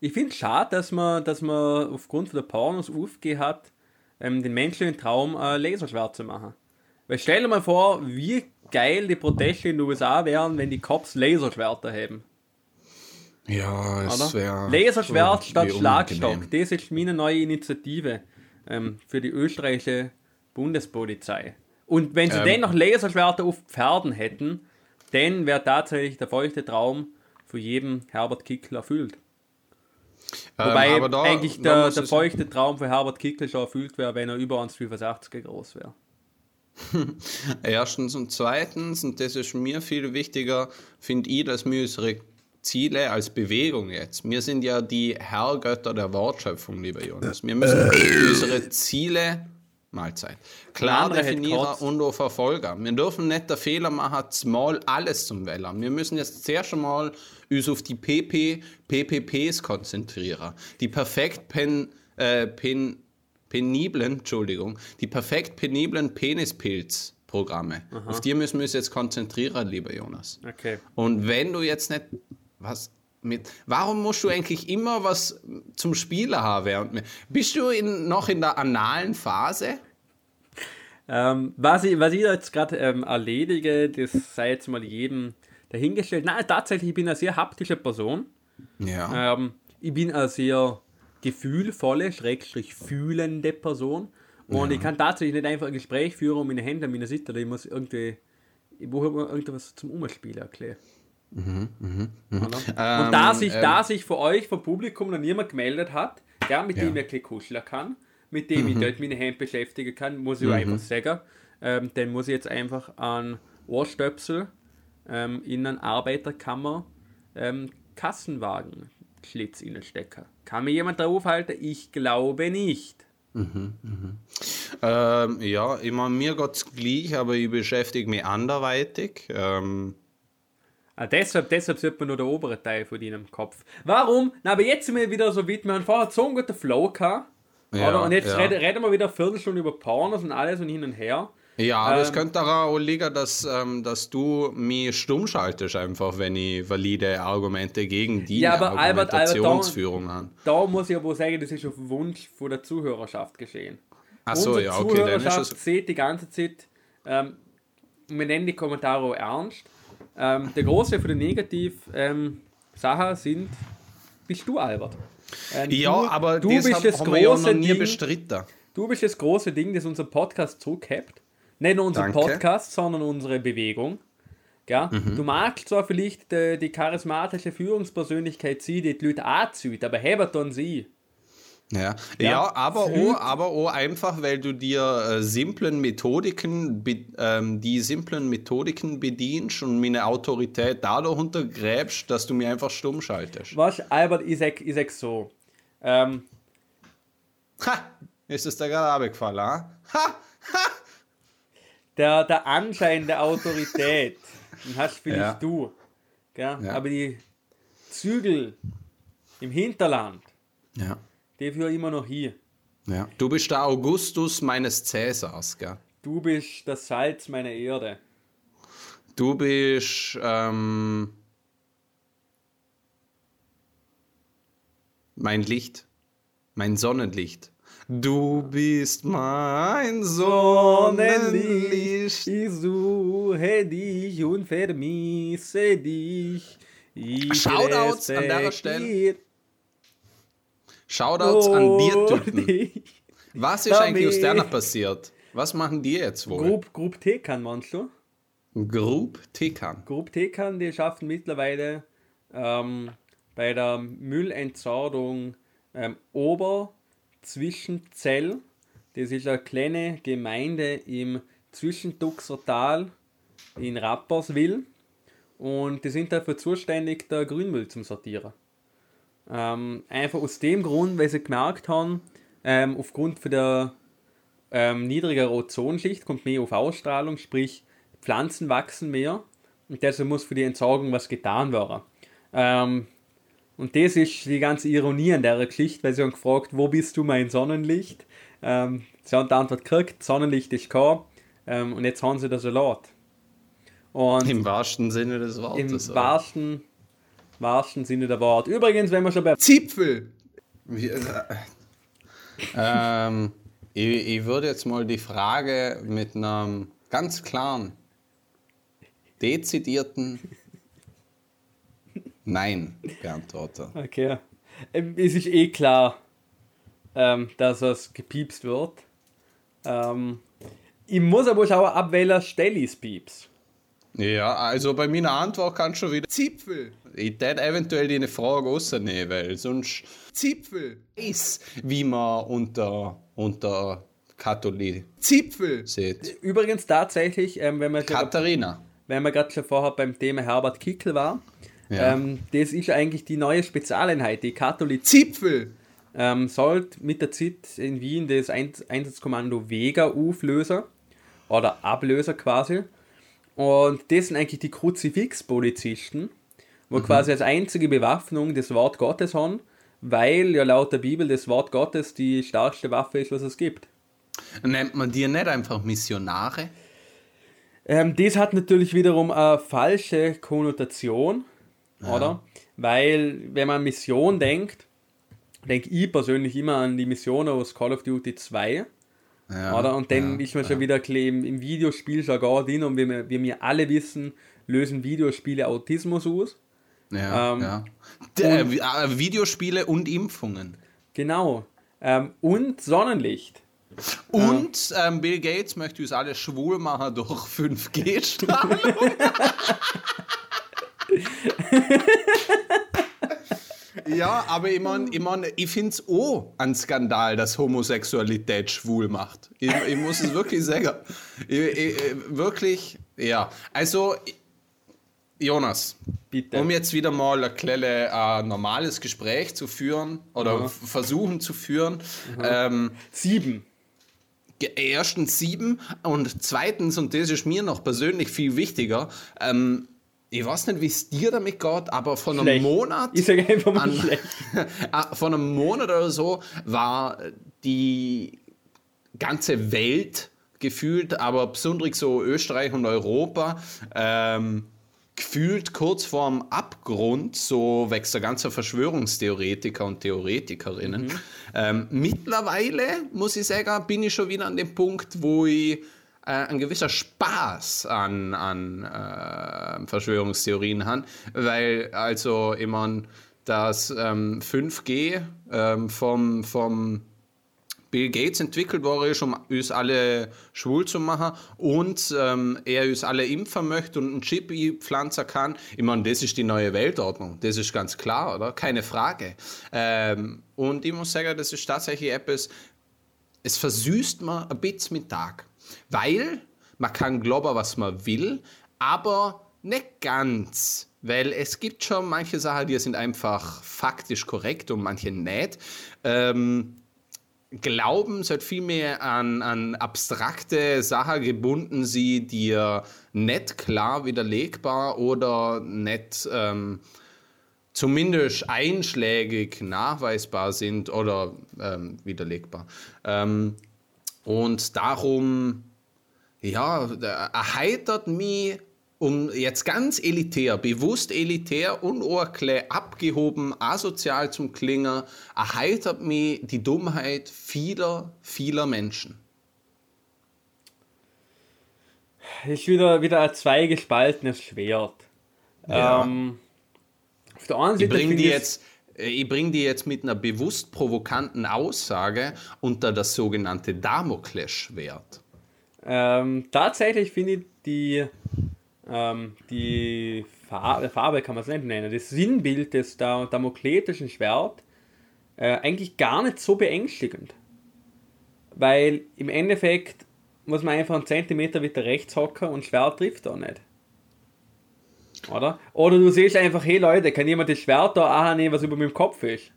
ich finde es schade, dass man, dass man aufgrund von der Pornos aufgehört hat, ähm, den menschlichen Traum äh, Laserschwert zu machen. Weil stell dir mal vor, wie geil die Proteste in den USA wären, wenn die Cops Laserschwerter haben. ja, es wäre. Laserschwert statt Schlagstock. Das ist meine neue Initiative ähm, für die österreichische Bundespolizei. Und wenn sie Ähm. dann noch Laserschwerter auf Pferden hätten, dann wäre tatsächlich der feuchte Traum von jedem Herbert Kickl erfüllt. Wobei Ähm, aber da- eigentlich der, der feuchte Traum von Herbert Kickl schon erfüllt wäre, wenn er über 1,85 groß wäre. Erstens und zweitens, und das ist mir viel wichtiger, finde ich, dass wir unsere Ziele als Bewegung jetzt, wir sind ja die Herrgötter der Wortschöpfung, lieber Jonas. Wir müssen unsere Ziele, Mahlzeit, klar gekotzt. und auch verfolgen. Wir dürfen nicht der Fehler machen, mal alles zum Wählen. Wir müssen jetzt zuerst einmal uns auf die PP, PPPs konzentrieren. Die perfekt pen, äh, pen, peniblen, Entschuldigung, die perfekt peniblen Penispilz-Programme. Auf die müssen wir uns jetzt konzentrieren, lieber Jonas. Okay. Und wenn du jetzt nicht was mit, warum musst du eigentlich immer was zum Spielen haben? Bist du in, noch in der analen Phase? Ähm, was, ich, was ich jetzt gerade ähm, erledige, das sei jetzt mal jedem dahingestellt. Nein, tatsächlich, ich bin eine sehr haptische Person. Ja. Ähm, ich bin eine sehr gefühlvolle, schrägstrich fühlende Person. Und ich kann tatsächlich nicht einfach ein Gespräch führen und meine Hände an meiner Seite, oder ich muss irgendwie, ich brauche irgendwas zum Umspielen erklären. Oder? und da sich, ähm, da sich für euch, vom Publikum, noch niemand gemeldet hat, ja, mit dem ich ein bisschen kuscheln kann, mit dem ich dort meine Hände beschäftigen kann, muss ich einfach sagen, ähm, dann muss ich jetzt einfach an Ohrstöpsel ähm, in einen Arbeiterkammer ähm, Kassenwagen Schlitz stecken. Kann mir jemand darauf halten? Ich glaube nicht. Ähm, ja, ich meine, mir geht's gleich, aber ich beschäftige mich anderweitig. Ähm, Ah, deshalb, deshalb sollte man nur der obere Teil von deinem Kopf. Warum? Na, aber jetzt sind wir wieder so weit. Wir haben vorher so einen guten Flow gehabt. Ja, oder? Und jetzt ja. reden, reden wir wieder eine Viertelstunde über Pornos und alles und hin und her. ja, das Ähm, könnte daran auch liegen, dass, ähm, dass du mich stumm schaltest, einfach, wenn ich valide Argumente gegen die Ja, aber Argumentationsführung habe. Da muss ich aber sagen, das ist auf Wunsch von der Zuhörerschaft geschehen. Ach so, Unsere ja, okay, dann ist Zuhörerschaft es. sieht die ganze Zeit, ähm, wir nennen die Kommentare auch ernst. Ähm, der große von den negativ ähm, Sachen sind, bist du Albert. Ähm, Ja, du, aber du das bist das ja große nie Ding, bestritten. Du bist das große Ding, das unser Podcast zurückhebt. Nicht nur unser Danke. Podcast, sondern unsere Bewegung. Gell? Mhm. Du magst zwar vielleicht äh, die charismatische Führungspersönlichkeit sein, die die Leute anzieht, aber hebt dann sie. Ja, Ja, ja, aber, auch, aber auch einfach, weil du dir äh, simplen Methodiken, be, ähm, die simplen Methodiken bedienst und meine Autorität dadurch untergräbst, dass du mir einfach stumm schaltest. Was, Albert, ich sag, ich sag so. Ähm, Ha! Ist es dir gerade abgefallen, ha? Ha! der, der Anschein der Autorität, den hast vielleicht Ja. du. Gell? Ja. Aber die Zügel im Hinterland, Ja. Führen immer noch hier. ja. Du bist der Augustus meines Cäsars, gell? Du bist das Salz meiner Erde. Du bist, ähm, mein Licht, mein Sonnenlicht. Du bist mein Sonnenlicht. Ich suche dich und vermisse dich. Ich Shoutouts an der Stelle. Shoutouts an dir, nur Typen. Was ist eigentlich aus der passiert? Was machen die jetzt wohl? Grub, Grub Tekan, meinst du? Grub Tekan. Grub Tekan, die schaffen mittlerweile ähm, bei der Müllentsorgung ähm, Ober Zwischenzell. Das ist eine kleine Gemeinde im Zwischenduxertal in Rapperswil. Und die sind dafür zuständig, der Grünmüll zum Sortieren. Ähm, einfach aus dem Grund, weil sie gemerkt haben, ähm, aufgrund von der ähm, niedriger Ozonschicht, kommt mehr UV-Strahlung, sprich Pflanzen wachsen mehr und deshalb muss für die Entsorgung was getan werden. Ähm, und das ist die ganze Ironie an der Geschichte, weil sie haben gefragt, wo bist du mein Sonnenlicht? Ähm, sie haben die Antwort gekriegt, Sonnenlicht ist kein. Ähm, und jetzt haben sie das Salat. Und Im wahrsten Sinne des Wortes. Im wahrsten, wahrsten Sinne der Wort. Übrigens, wenn wir schon bei Zipfel. Wie, äh, ähm, ich, ich würde jetzt mal die Frage mit einem ganz klaren, dezidierten Nein beantworten. Okay. Ähm, es ist eh klar, ähm, dass es gepiepst wird. Ähm, ich muss aber schauen, ab welcher Stelle ist Pieps. Ja, also bei meiner Antwort kannst du schon wieder Zipfel. Ich hätte eventuell die eine Frage rausnehmen, weil sonst Zipfel ist, wie man unter, unter Katholik Zipfel sieht. Übrigens tatsächlich, ähm, wenn man Katharina. wenn man gerade schon vorher beim Thema Herbert Kickel war, ja. ähm, das ist eigentlich die neue Spezialeinheit, die Katholik Zipfel ähm, sollte mit der Zeit in Wien das Einsatzkommando Vega auflösen oder ablösen quasi. Und das sind eigentlich die Kruzifix-Polizisten, wo mhm. quasi als einzige Bewaffnung das Wort Gottes haben, weil ja laut der Bibel das Wort Gottes die stärkste Waffe ist, was es gibt. Nennt man die nicht einfach Missionare? Ähm, das hat natürlich wiederum eine falsche Konnotation, ja. oder? Weil, wenn man Mission denkt, denke ich persönlich immer an die Mission aus Call of Duty 2. Ja, oder? Und dann ja, ist man schon wieder im, im Videospiel schon gar drin und wie wie wir alle wissen, lösen Videospiele Autismus aus. Ja, ähm, ja. Der, und, äh, Videospiele und Impfungen. Genau. Ähm, und Sonnenlicht. Und ähm, Bill Gates möchte uns alle schwul machen durch 5G-Strahlung. Ja, aber ich meine, ich, mein, ich finde es auch ein Skandal, dass Homosexualität schwul macht. Ich, ich muss es wirklich sagen. Ich, ich, wirklich, ja. Also, Jonas, Bitte. um jetzt wieder mal ein kleines äh, normales Gespräch zu führen oder Aha. versuchen zu führen. Ähm, sieben. Erstens sieben und zweitens, und das ist mir noch persönlich viel wichtiger, ähm, ich weiß nicht, wie es dir damit geht, aber von einem Monat. Ich sage einfach mal an, schlecht. Ah, von einem Monat oder so war die ganze Welt gefühlt, aber besonders so Österreich und Europa, ähm, gefühlt kurz vorm Abgrund, so wächst der ganze Verschwörungstheoretiker und Theoretikerinnen. Mhm. Ähm, mittlerweile, muss ich sagen, bin ich schon wieder an dem Punkt, wo ich äh, ein gewisser Spaß an, an äh, Verschwörungstheorien haben, weil also immer das ähm, 5G ähm, vom, vom Bill Gates entwickelt worden ist, um uns alle schwul zu machen und ähm, er uns alle impfen möchte und einen Chip pflanzen kann. Ich meine, das ist die neue Weltordnung. Das ist ganz klar, oder? Keine Frage. Ähm, und ich muss sagen, das ist tatsächlich etwas, es versüßt mir ein bisschen mit Tag. Weil man kann glauben, was man will, aber nicht ganz. Weil es gibt schon manche Sachen, die sind einfach faktisch korrekt und manche nicht. Ähm, Glauben sollte vielmehr an, an abstrakte Sachen gebunden sie dir nicht klar widerlegbar oder nicht ähm, zumindest einschlägig nachweisbar sind oder ähm, widerlegbar. Ähm, und darum, ja, erheitert mich, um jetzt ganz elitär, bewusst elitär auch abgehoben, asozial zum Klinger, erheitert mich die Dummheit vieler, vieler Menschen. Ist wieder, wieder ein zweigespaltenes Schwert. Ja. Ähm, auf der einen Seite. Ich bringe die jetzt äh, ich bringe die jetzt mit einer bewusst provokanten Aussage unter das sogenannte Damoklesschwert. Ähm, tatsächlich finde ich die, ähm, die Farbe, Farbe, kann man es nicht nennen, das Sinnbild des damokletischen Schwert äh, eigentlich gar nicht so beängstigend. Weil im Endeffekt muss man einfach einen Zentimeter weiter rechts hocken und Schwert trifft da nicht. Oder? Oder du siehst einfach, hey Leute, kann jemand das Schwert da annehmen, was über meinem Kopf ist?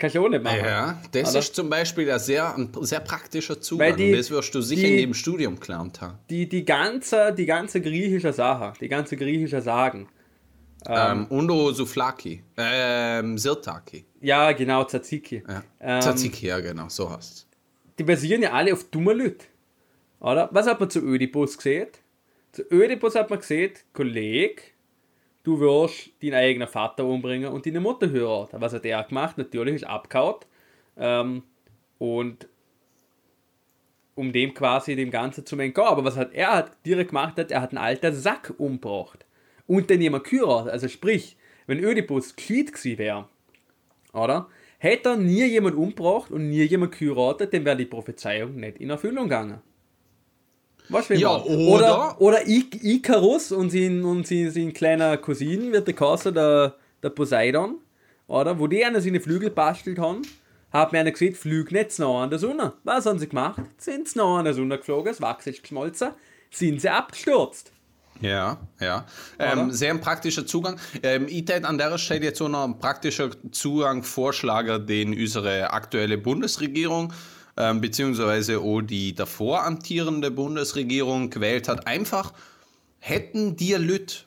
Das kannst du auch nicht machen. Ja, das Oder? ist zum Beispiel ein sehr, ein sehr praktischer Zugang. Die- das wirst du sicher die- in dem Studium gelernt haben. Die, die, ganze, die ganze griechische Sache, die ganze griechische Sagen. Ähm, Undo Souflaki. Ähm, Sirtaki. Ja, genau, Tzatziki. Ja. Ähm, Tzatziki, ja, genau, so heißt die basieren ja alle auf dummen Leuten. Oder? Was hat man zu Ödipus gesehen? Zu Ödipus hat man gesehen, Kollege, du wirst deinen eigenen Vater umbringen und deine Mutter heiraten. Was hat er gemacht? Natürlich ist abgehauen. Ähm, und um dem quasi dem Ganzen zu entgehen. Aber was hat er hat direkt gemacht hat, er hat einen alten Sack umgebracht. Und dann jemand geheiratet. Also sprich, wenn Ödipus gescheit gewesen wäre, oder? Hätte er nie jemand umgebracht und nie jemand geheiratet, dann wäre die Prophezeiung nicht in Erfüllung gegangen. Will Ja, oder- oder, oder Icarus und sein, und sein, sein kleiner Cousin wird der Kasse der, der Poseidon, oder? Wo die einer seine Flügel bastelt haben, hat man einer gesehen, flüg nicht zu nah an der Sonne. Was haben sie gemacht? Sind sie nah an der Sonne geflogen, das Wachs ist geschmolzen, sind sie abgestürzt. Ja, ja. Ähm, sehr ein praktischer Zugang. Ähm, ich tät an der Stelle jetzt so einen praktischen Zugang vorschlagen, den unsere aktuelle Bundesregierung ähm, beziehungsweise auch die davor amtierende Bundesregierung gewählt hat. Einfach hätten die Lüt,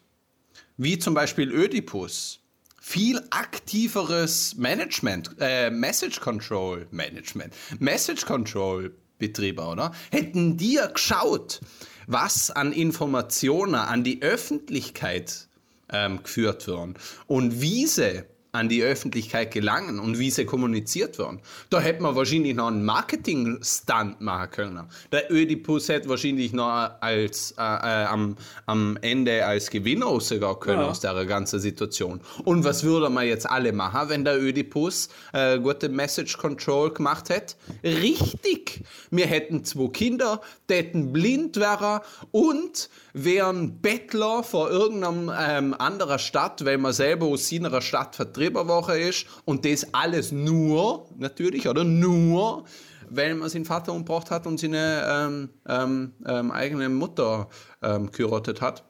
wie zum Beispiel Ödipus, viel aktiveres Management, äh, Message Control Management, Message Control Betriebe, oder? Hätten die geschaut, was an Informationen an die Öffentlichkeit ähm, geführt werden und wie sie an die Öffentlichkeit gelangen und wie sie kommuniziert werden. Da hätte man wahrscheinlich noch einen Marketing-Stunt machen können. Der Ödipus hätte wahrscheinlich noch als, äh, äh, am, am Ende als Gewinner rausgehen können Ja. aus der ganzen Situation. Und was würde man jetzt alle machen, wenn der Ödipus äh, gute Message Control gemacht hätte? Richtig! Wir hätten zwei Kinder, die hätten blind wären und wären Bettler vor irgendeinem ähm, anderer Stadt, weil man selber aus seiner Stadt vertrieben worden ist und das alles nur, natürlich, oder nur, weil man seinen Vater umgebracht hat und seine ähm, ähm, ähm, eigene Mutter ähm, geheiratet hat.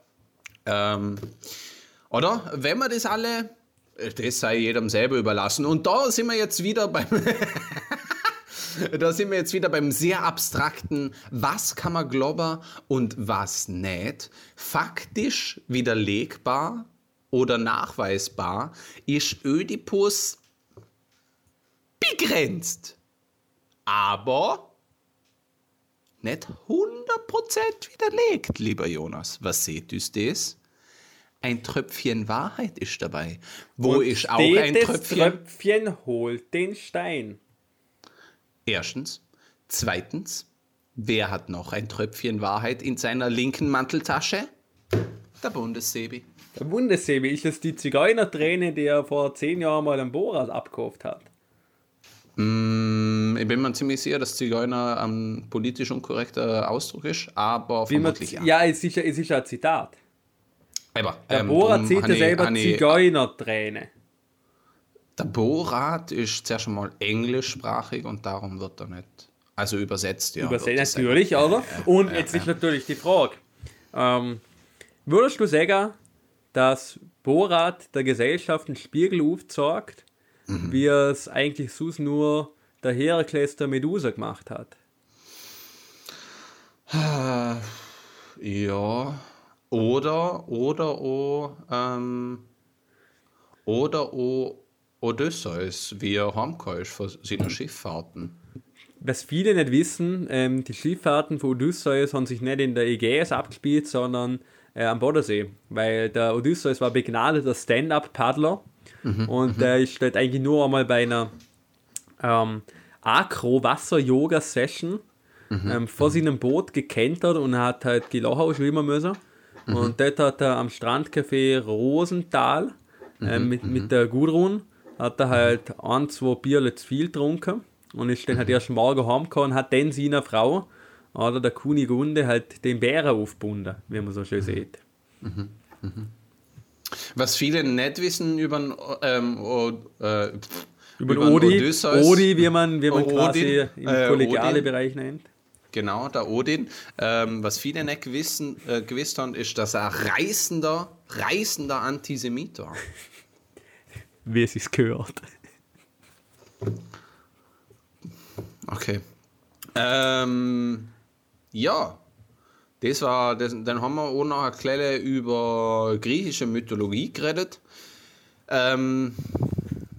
Ähm, oder? Wenn wir das alle, das sei jedem selber überlassen. Und da sind wir jetzt wieder beim, da sind wir jetzt wieder beim sehr abstrakten, was kann man glauben und was nicht. Faktisch widerlegbar oder nachweisbar ist Ödipus begrenzt. Aber nicht 100% widerlegt, lieber Jonas. Was seht ihr das? Ein Tröpfchen Wahrheit ist dabei. Wo Und ist auch ein Tröpfchen? Tröpfchen holt den Stein. Erstens. Zweitens. Wer hat noch ein Tröpfchen Wahrheit in seiner linken Manteltasche? Der Bundessebi. Der Bundessebi ist es die Zigeunerträne, die er vor zehn Jahren mal am Borat abgekauft hat. Mm, Ich bin mir ziemlich sicher, dass Zigeuner ein politisch unkorrekter Ausdruck ist, aber Wie man, vermutlich ja. ja, es ist, ja- es ist ein Zitat. Aber, Der ähm, Borat sieht ja selber Zigeunerträne. Der Borat ist zuerst einmal englischsprachig und darum wird er nicht. Also übersetzt, ja. Übersetzt er natürlich, oder? Und jetzt ist natürlich die Frage: ähm, Würdest du sagen, dass Borat der Gesellschaft einen Spiegel aufzeigt, Mhm. wie es eigentlich sonst nur der Herakles der Medusa gemacht hat? Ja. Oder, oder, o, ähm, oder, o, Odysseus, wie er heimgekommen ist von seinen Schifffahrten. Was viele nicht wissen, ähm, die Schifffahrten von Odysseus haben sich nicht in der Ägäis abgespielt, sondern äh, am Bodensee. Weil der Odysseus war begnadeter Stand-Up-Paddler. Und der ist dort eigentlich nur einmal bei einer ähm, Akro-Wasser-Yoga-Session ähm, vor seinem Boot gekentert und hat halt die Lochau schwimmen müssen. Und dort hat er am Strandcafé Rosenthal ähm, mit, mit der Gudrun hat er halt ein, zwei Bier zu viel getrunken und ist dann halt erst morgen heimgekommen und hat dann seiner Frau oder der Kunigunde halt den Bären aufgebunden, wie man so schön sieht. Was viele nicht wissen über, den, ähm, o, äh, Über, den Odi, Odysseus. Odi, wie man, wie man Odin, quasi im äh, kollegiale Odin. Bereich nennt. Genau, der Odin. Ähm, was viele nicht gewissen, äh, gewusst haben, ist, dass er reißender, reißender Antisemit war. Wie es sich gehört. Okay. Ähm, ja, das war, das, dann haben wir auch noch eine kleine über griechische Mythologie geredet. Ähm,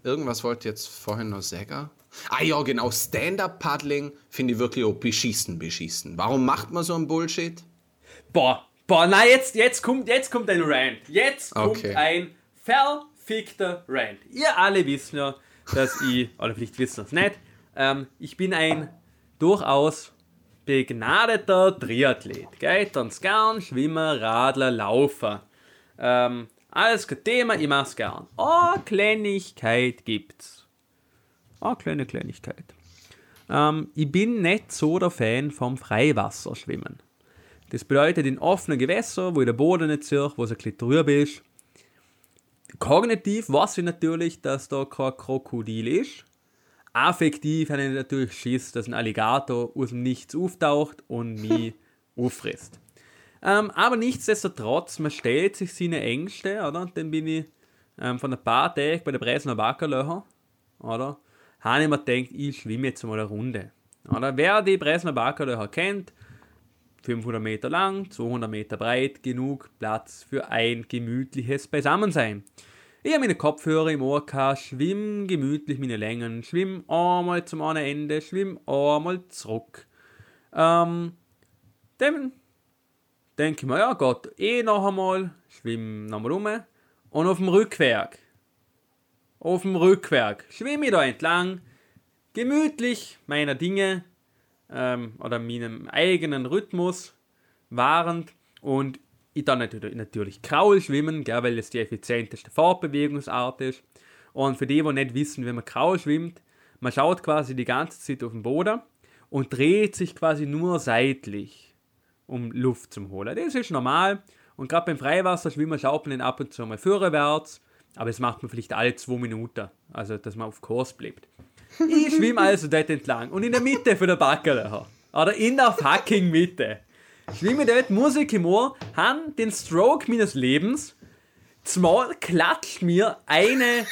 irgendwas wollte ich jetzt vorhin noch sagen. Ah ja, genau, Stand-Up-Paddling finde ich wirklich auch beschissen, beschissen. Warum macht man so ein Bullshit? Boah, boah, na jetzt, jetzt kommt, jetzt kommt ein Rant. Jetzt kommt Okay. ein verfickter Rant. Ihr alle wisst ja, dass ich, oder vielleicht wisst ihr es nicht, ähm, ich bin ein durchaus begnadeter Triathlet. Gell? Tanz gern, Schwimmer, Radler, Laufer. Ähm, alles kein Thema, ich mach's gern. Oh, Kleinigkeit gibt's. Oh, kleine Kleinigkeit. Ähm, ich bin nicht so der Fan vom Freiwasserschwimmen. Das bedeutet in offenen Gewässern, wo der Boden nicht zircht, wo es ein bisschen trüb ist. Kognitiv weiß ich natürlich, dass da kein Krokodil ist. Affektiv habe ich natürlich Schiss, dass ein Alligator aus dem Nichts auftaucht und mich auffrisst. Ähm, aber nichtsdestotrotz, man stellt sich seine Ängste, oder? Dann bin ich ähm, von ein paar Tagen bei der Bresner Wackerlöcher, oder? Habe ich mir gedacht, ich schwimme jetzt mal eine Runde. Oder? Wer die Bresner Wackerlöcher kennt, 500 Meter lang, 200 Meter breit, genug Platz für ein gemütliches Beisammensein. Ich habe meine Kopfhörer im Ohr gehabt, schwimm gemütlich meine Längen, schwimm einmal zum anderen Ende, schwimm einmal zurück. Ähm, dann denke ich mir, ja Gott, eh noch einmal, schwimm nochmal rum. Und auf dem Rückweg, auf dem Rückweg, schwimme ich da entlang, gemütlich meiner Dinge, ähm, oder meinem eigenen Rhythmus wahrend und ich dann natürlich, natürlich Kraul schwimmen, gell, weil das die effizienteste Fortbewegungsart ist. Und für die, die nicht wissen, wie man Kraul schwimmt, man schaut quasi die ganze Zeit auf den Boden und dreht sich quasi nur seitlich, um Luft zu holen. Das ist normal. Und gerade beim Freiwasserschwimmen schaut man den ab und zu mal vorwärts, aber das macht man vielleicht alle zwei Minuten, also dass man auf Kurs bleibt. Ich schwimme also dort entlang und in der Mitte von der Backerlöcher. Oder in der fucking Mitte. Schwimme dort, Musik im Ohr, han den Stroke meines Lebens. Zumal klatscht mir eine,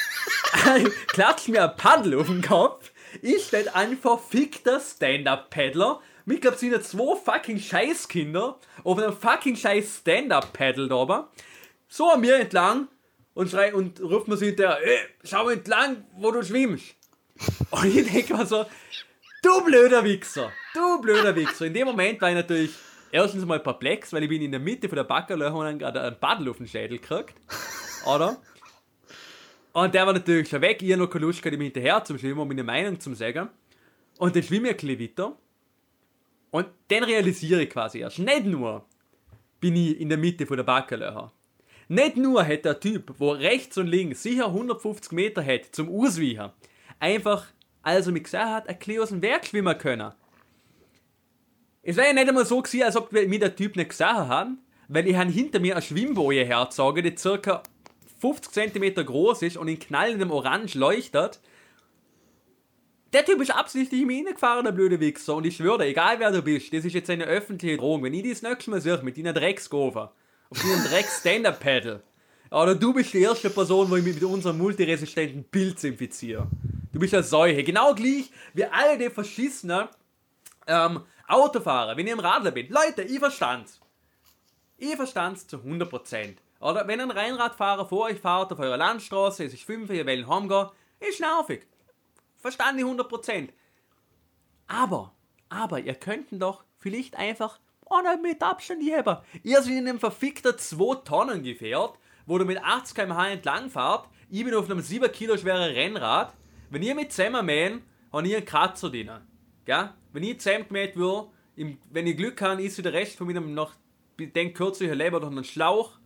klatscht mir ein Paddel auf den Kopf. Ich steht ein verfickter Stand-Up-Paddler. Mit, glaub, sind zwei fucking Scheißkinder auf einem fucking scheiß Stand-Up-Paddle da oben. So an mir entlang und schrei und ruft mir so hinterher, ey, schau entlang, wo du schwimmst. Und ich denke mir so, du blöder Wichser, du blöder Wichser. In dem Moment war ich natürlich erstens mal perplex, weil ich bin in der Mitte von der Backerlöcher und dann gerade einen Paddel auf den Schädel gekriegt. Oder? Und der war natürlich schon weg. Ich habe noch keine Lust gehabt, ihm hinterher zu schwimmen, um meine Meinung zu sagen. Und dann schwimme ich ein bisschen weiter. Und dann realisiere ich quasi erst, nicht nur bin ich in der Mitte von der Backerlöcher. Nicht nur hat der Typ, wo rechts und links sicher 150 Meter hat zum Ausweichen, einfach, als er mich gesehen hat, ein bisschen aus dem Werk schwimmen können. Es wäre ja nicht einmal so gewesen, als ob mich der Typ nicht gesehen hat, weil ich habe hinter mir eine Schwimmboje herzogen, die circa 50 cm groß ist und in knallendem Orange leuchtet. Der Typ ist absichtlich in mich reingefahren, der blöde Wichser. Und ich schwöre egal wer du bist, das ist jetzt eine öffentliche Drohung. Wenn ich das nächste Mal sehe, mit deiner Drecksgofer, auf deinem Drecks-Stand-Up-Paddle, oder du bist die erste Person, wo ich mich mit unserem multiresistenten Pilz infiziere. Du bist eine Seuche. Genau gleich wie alle die verschissenen ähm, Autofahrer, wenn ihr im Radler bin. Leute, ich verstand's. Ich verstand's zu 100%. Oder wenn ein Rennradfahrer vor euch fährt auf eurer Landstraße, es ist 5 Uhr, ihr wollt heimgehen, ist nervig. Verstand ich 100%. Aber, aber, ihr könnten doch vielleicht einfach ohne mit Abstand heben. Ihr seid in einem verfickter 2 Tonnen Gefährt, wo du mit 80 km/h entlang fahrt. Ich bin auf einem 7 Kilo schweren Rennrad. Wenn ihr mit zusammenmähen, habe ich einen Kratzer drin. Gell? Wenn ich zusammengemäht würde, wenn ich Glück habe, ist der Rest von meinem noch, ich denke, kürzlicher Leben durch einen Schlauch.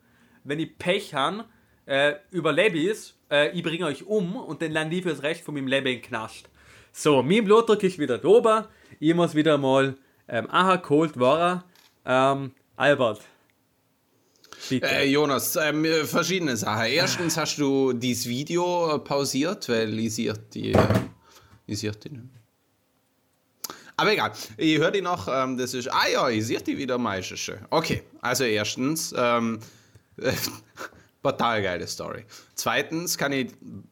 Wenn ich Pech habe, äh, überlebe ich äh, ich bringe euch um und dann lande ich das Rest von meinem Leben in Knast. So, mein Blutdruck ist wieder da oben. Ich muss wieder mal ähm, aha, geholt worden. Ähm, Albert. Äh, Jonas, ähm, äh, verschiedene Sachen. Erstens hast du dieses Video pausiert, weil ich sehe die, äh, ich sehe die nicht. Aber egal, ich höre die noch, ähm, das ist, ah ja, ich sehe die wieder meistens schön. Okay, also erstens, ähm, total geile Story. Zweitens kann ich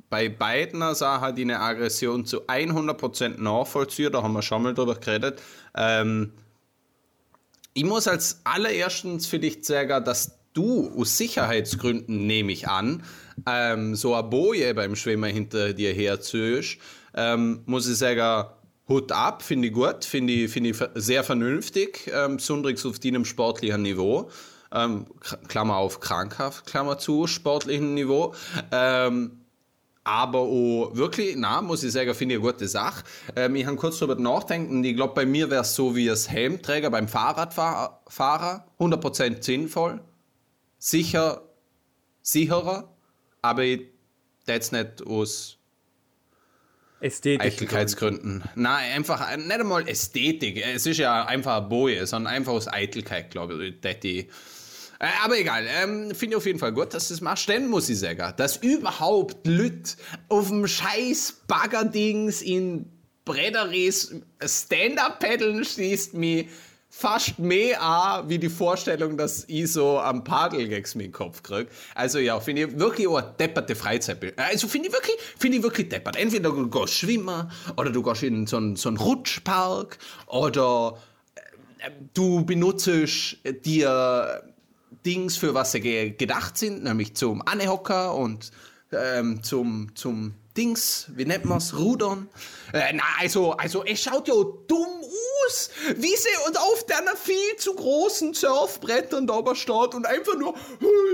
bei beiden Sachen, die eine Aggression zu 100% nachvollziehen, da haben wir schon mal drüber geredet. Ähm, ich muss als allererstens für dich sagen, dass du aus Sicherheitsgründen, nehme ich an, ähm, so eine Boje beim Schwimmen hinter dir herziehst, ähm, muss ich sagen, Hut ab, finde ich gut, finde ich, find ich sehr vernünftig, ähm, besonders auf deinem sportlichen Niveau. Ähm, Klammer auf krankhaft, Klammer zu, sportlichen Niveau. Ähm, aber auch wirklich, na, muss ich sagen, finde ich eine gute Sache. Ähm, ich habe kurz darüber nachdenken. Ich glaube, bei mir wäre es so wie das Helmträger beim Fahrradfahrer. 100% sinnvoll. Sicher, sicherer. Aber ich jetzt nicht aus Eitelkeitsgründen. Nein, einfach nicht einmal Ästhetik. Es ist ja einfach ein Boje, sondern einfach aus Eitelkeit, glaube ich. Die, äh, aber egal, ähm, finde ich auf jeden Fall gut, dass das machst. Denn muss ich sagen, dass überhaupt Lüt auf dem scheiß Baggerdings in Bredderies Stand-Up-Paddeln schießt mich fast mehr an, wie die Vorstellung, dass ich so am Padelgags mit dem Kopf kriege. Also ja, finde ich wirklich eine depperte Freizeit. Also finde ich wirklich, finde ich wirklich deppert. Entweder du gehst schwimmen oder du gehst in so einen, so einen Rutschpark oder äh, du benutzt dir Dings, für was sie gedacht sind, nämlich zum Anhocker und ähm, zum, zum Dings, wie nennt man es, Rudern. Äh, na, also, also, es schaut ja dumm aus, wie sie und auf deiner viel zu großen Surfbrettern da aber steht und einfach nur,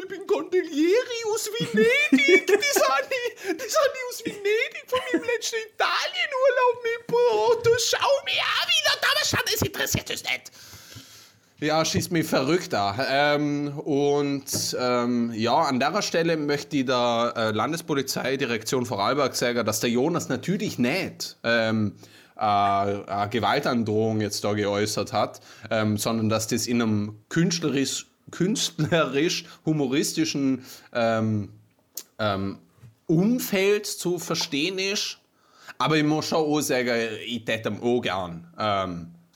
ich bin Gondolieri aus Venedig, das hab ich aus Venedig von meinem letzten Italienurlaub mitgebracht, du schau mir an, wie da damals stand, es interessiert uns nicht. Ja, schießt mich verrückt an. Ähm, und ähm, ja, an der Stelle möchte ich der äh, Landespolizeidirektion Vorarlberg sagen, dass der Jonas natürlich nicht ähm, äh, eine Gewaltandrohung jetzt da geäußert hat, ähm, sondern dass das in einem künstlerisch, künstlerisch humoristischen ähm, ähm, Umfeld zu verstehen ist. Aber ich muss schon auch sagen, ich täte ihm auch gern.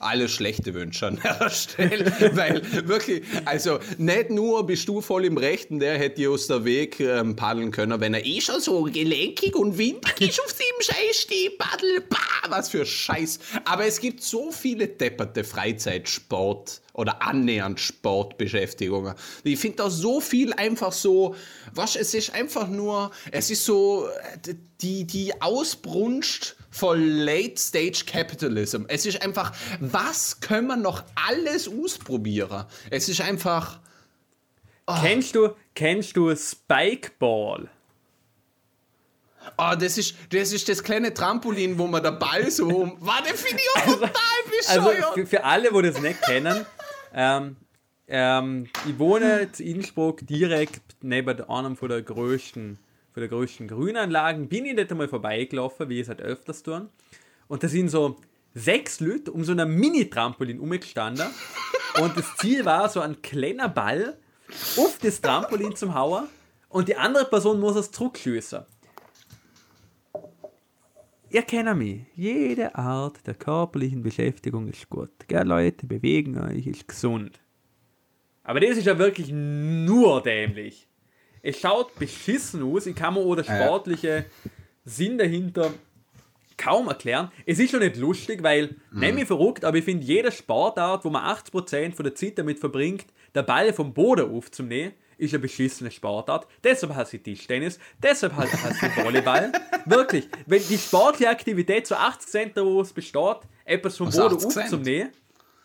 Alle schlechte Wünsche an der Stelle, weil wirklich, also nicht nur bist du voll im Rechten, der hätte aus der Weg ähm, paddeln können, wenn er eh schon so gelenkig und windig ist auf dem Scheiß Stehpaddel, bah, was für Scheiß. Aber es gibt so viele depperte Freizeitsport oder annähernd Sportbeschäftigungen. Ich finde da so viel einfach so, was, es ist einfach nur, es ist so, die, die Ausbrunst von Late Stage Capitalism. Es ist einfach, was können wir noch alles ausprobieren? Es ist einfach. Oh. Kennst du, kennst du Spikeball? Oh, das ist, das ist das kleine Trampolin, wo man der Ball so um. Warte, finde ich auch also, total bescheuert. Also für, für alle, die das nicht kennen, ähm, ähm, ich wohne in Innsbruck direkt neben einem von der größten von der größten Grünanlagen, bin ich dort einmal vorbeigelaufen, wie ich es halt öfters tun. Und da sind so sechs Leute um so einer Mini-Trampolin umgestanden. Und das Ziel war so ein kleiner Ball auf das Trampolin zum Hauen und die andere Person muss es zurückschießen. Ihr kennt mich. Jede Art der körperlichen Beschäftigung ist gut. Gell, Leute, bewegen euch, ist gesund. Aber das ist ja wirklich nur dämlich. Es schaut beschissen aus. Ich kann mir auch der sportliche Sinn dahinter kaum erklären. Es ist schon nicht lustig, weil, mhm. nicht mich verrückt, aber ich finde, jede Sportart, wo man 80% von der Zeit damit verbringt, der Ball vom Boden aufzunehmen, ist eine beschissene Sportart. Deshalb hasse ich Tischtennis, deshalb hasse ich Volleyball. Wirklich, wenn die sportliche Aktivität zu 80% daraus besteht, etwas vom Boden aufzunehmen,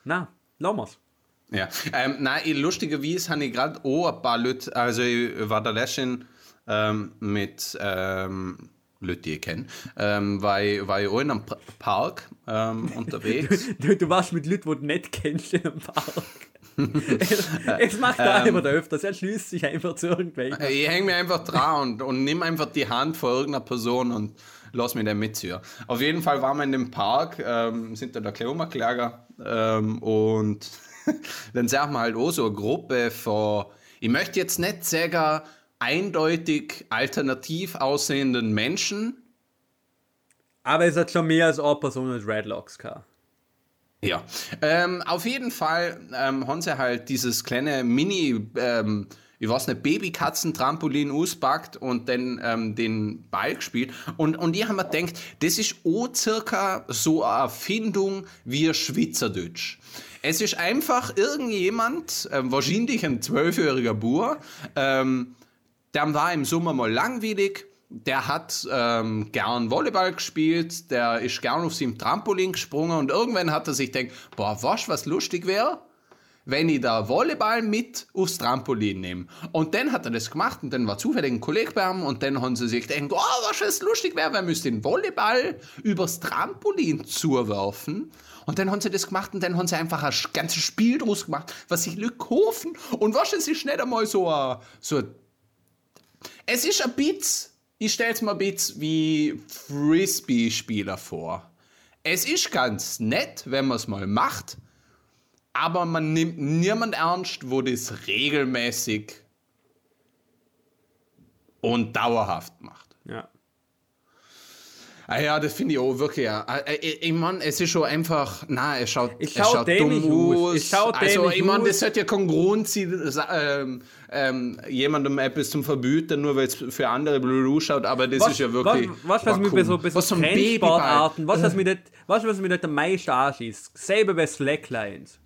na, lassen wir es. Ja, ähm, nein, lustigerweise habe ich gerade auch ein paar Leute, also ich war da letztens ähm, mit ähm, Leute, die ich kenne, ähm, war, ich, war ich auch in einem Park ähm, unterwegs. du, du, warst mit Leuten, die du nicht kennst, in einem Park. Es macht er ähm, einfach öfters, er schließt sich einfach zu irgendwelchen. Ich hänge mir einfach dran und, und nimm einfach die Hand vor irgendeiner Person und lass mich dann mitziehen. Auf jeden Fall waren wir in dem Park, ähm, sind da der Kleomerklager ähm, und dann sagen wir halt auch so eine Gruppe von, ich möchte jetzt nicht sagen, eindeutig alternativ aussehenden Menschen. Aber es hat schon mehr als eine Person mit Redlocks gehabt. Ja, ähm, auf jeden Fall ähm, haben sie halt dieses kleine Mini- ähm, ich weiß nicht, Babykatzen-Trampolin auspackt und dann ähm, den Ball gespielt. Und, und ich habe mir gedacht, das ist auch circa so eine Erfindung wie Schweizerdeutsch. Es ist einfach irgendjemand, ähm, wahrscheinlich ein zwölfjähriger Bur, ähm, der war im Sommer mal langweilig, der hat ähm, gern Volleyball gespielt, der ist gern auf seinem Trampolin gesprungen und irgendwann hat er sich gedacht, boah, was, was lustig wäre? wenn ich da Volleyball mit aufs Trampolin nehme. Und dann hat er das gemacht und dann war zufällig ein Kollege bei ihm und dann haben sie sich gedacht, oh, was es lustig wäre, wir müssten den Volleyball übers Trampolin zuwerfen. Und dann haben sie das gemacht und dann haben sie einfach ein ganzes Spiel draus gemacht, was sich kaufen. Und was ist nicht einmal so ein, so es ist ein Bit, ich stelle es mir ein Bit wie Frisbee-Spieler vor. Es ist ganz nett, wenn man es mal macht, aber man nimmt niemand ernst, wo das regelmäßig und dauerhaft macht. Ja. Ah ja, das finde ich auch wirklich. Ja. Ich, ich meine, es ist schon einfach, na, es schaut, Es es schaut schaut dämlich dumm aus. aus. Es schaut also, ich meine, das hat ja Grund, sie, ähm, ähm, jemandem etwas zum Verbieten, nur weil es für andere blöd ausschaut, aber das ist ja wirklich. Was, was, was mir bei so, bei so was. Trendsportarten, was, was nicht, was, was nicht am meisten anschießt, selber bei Slacklines.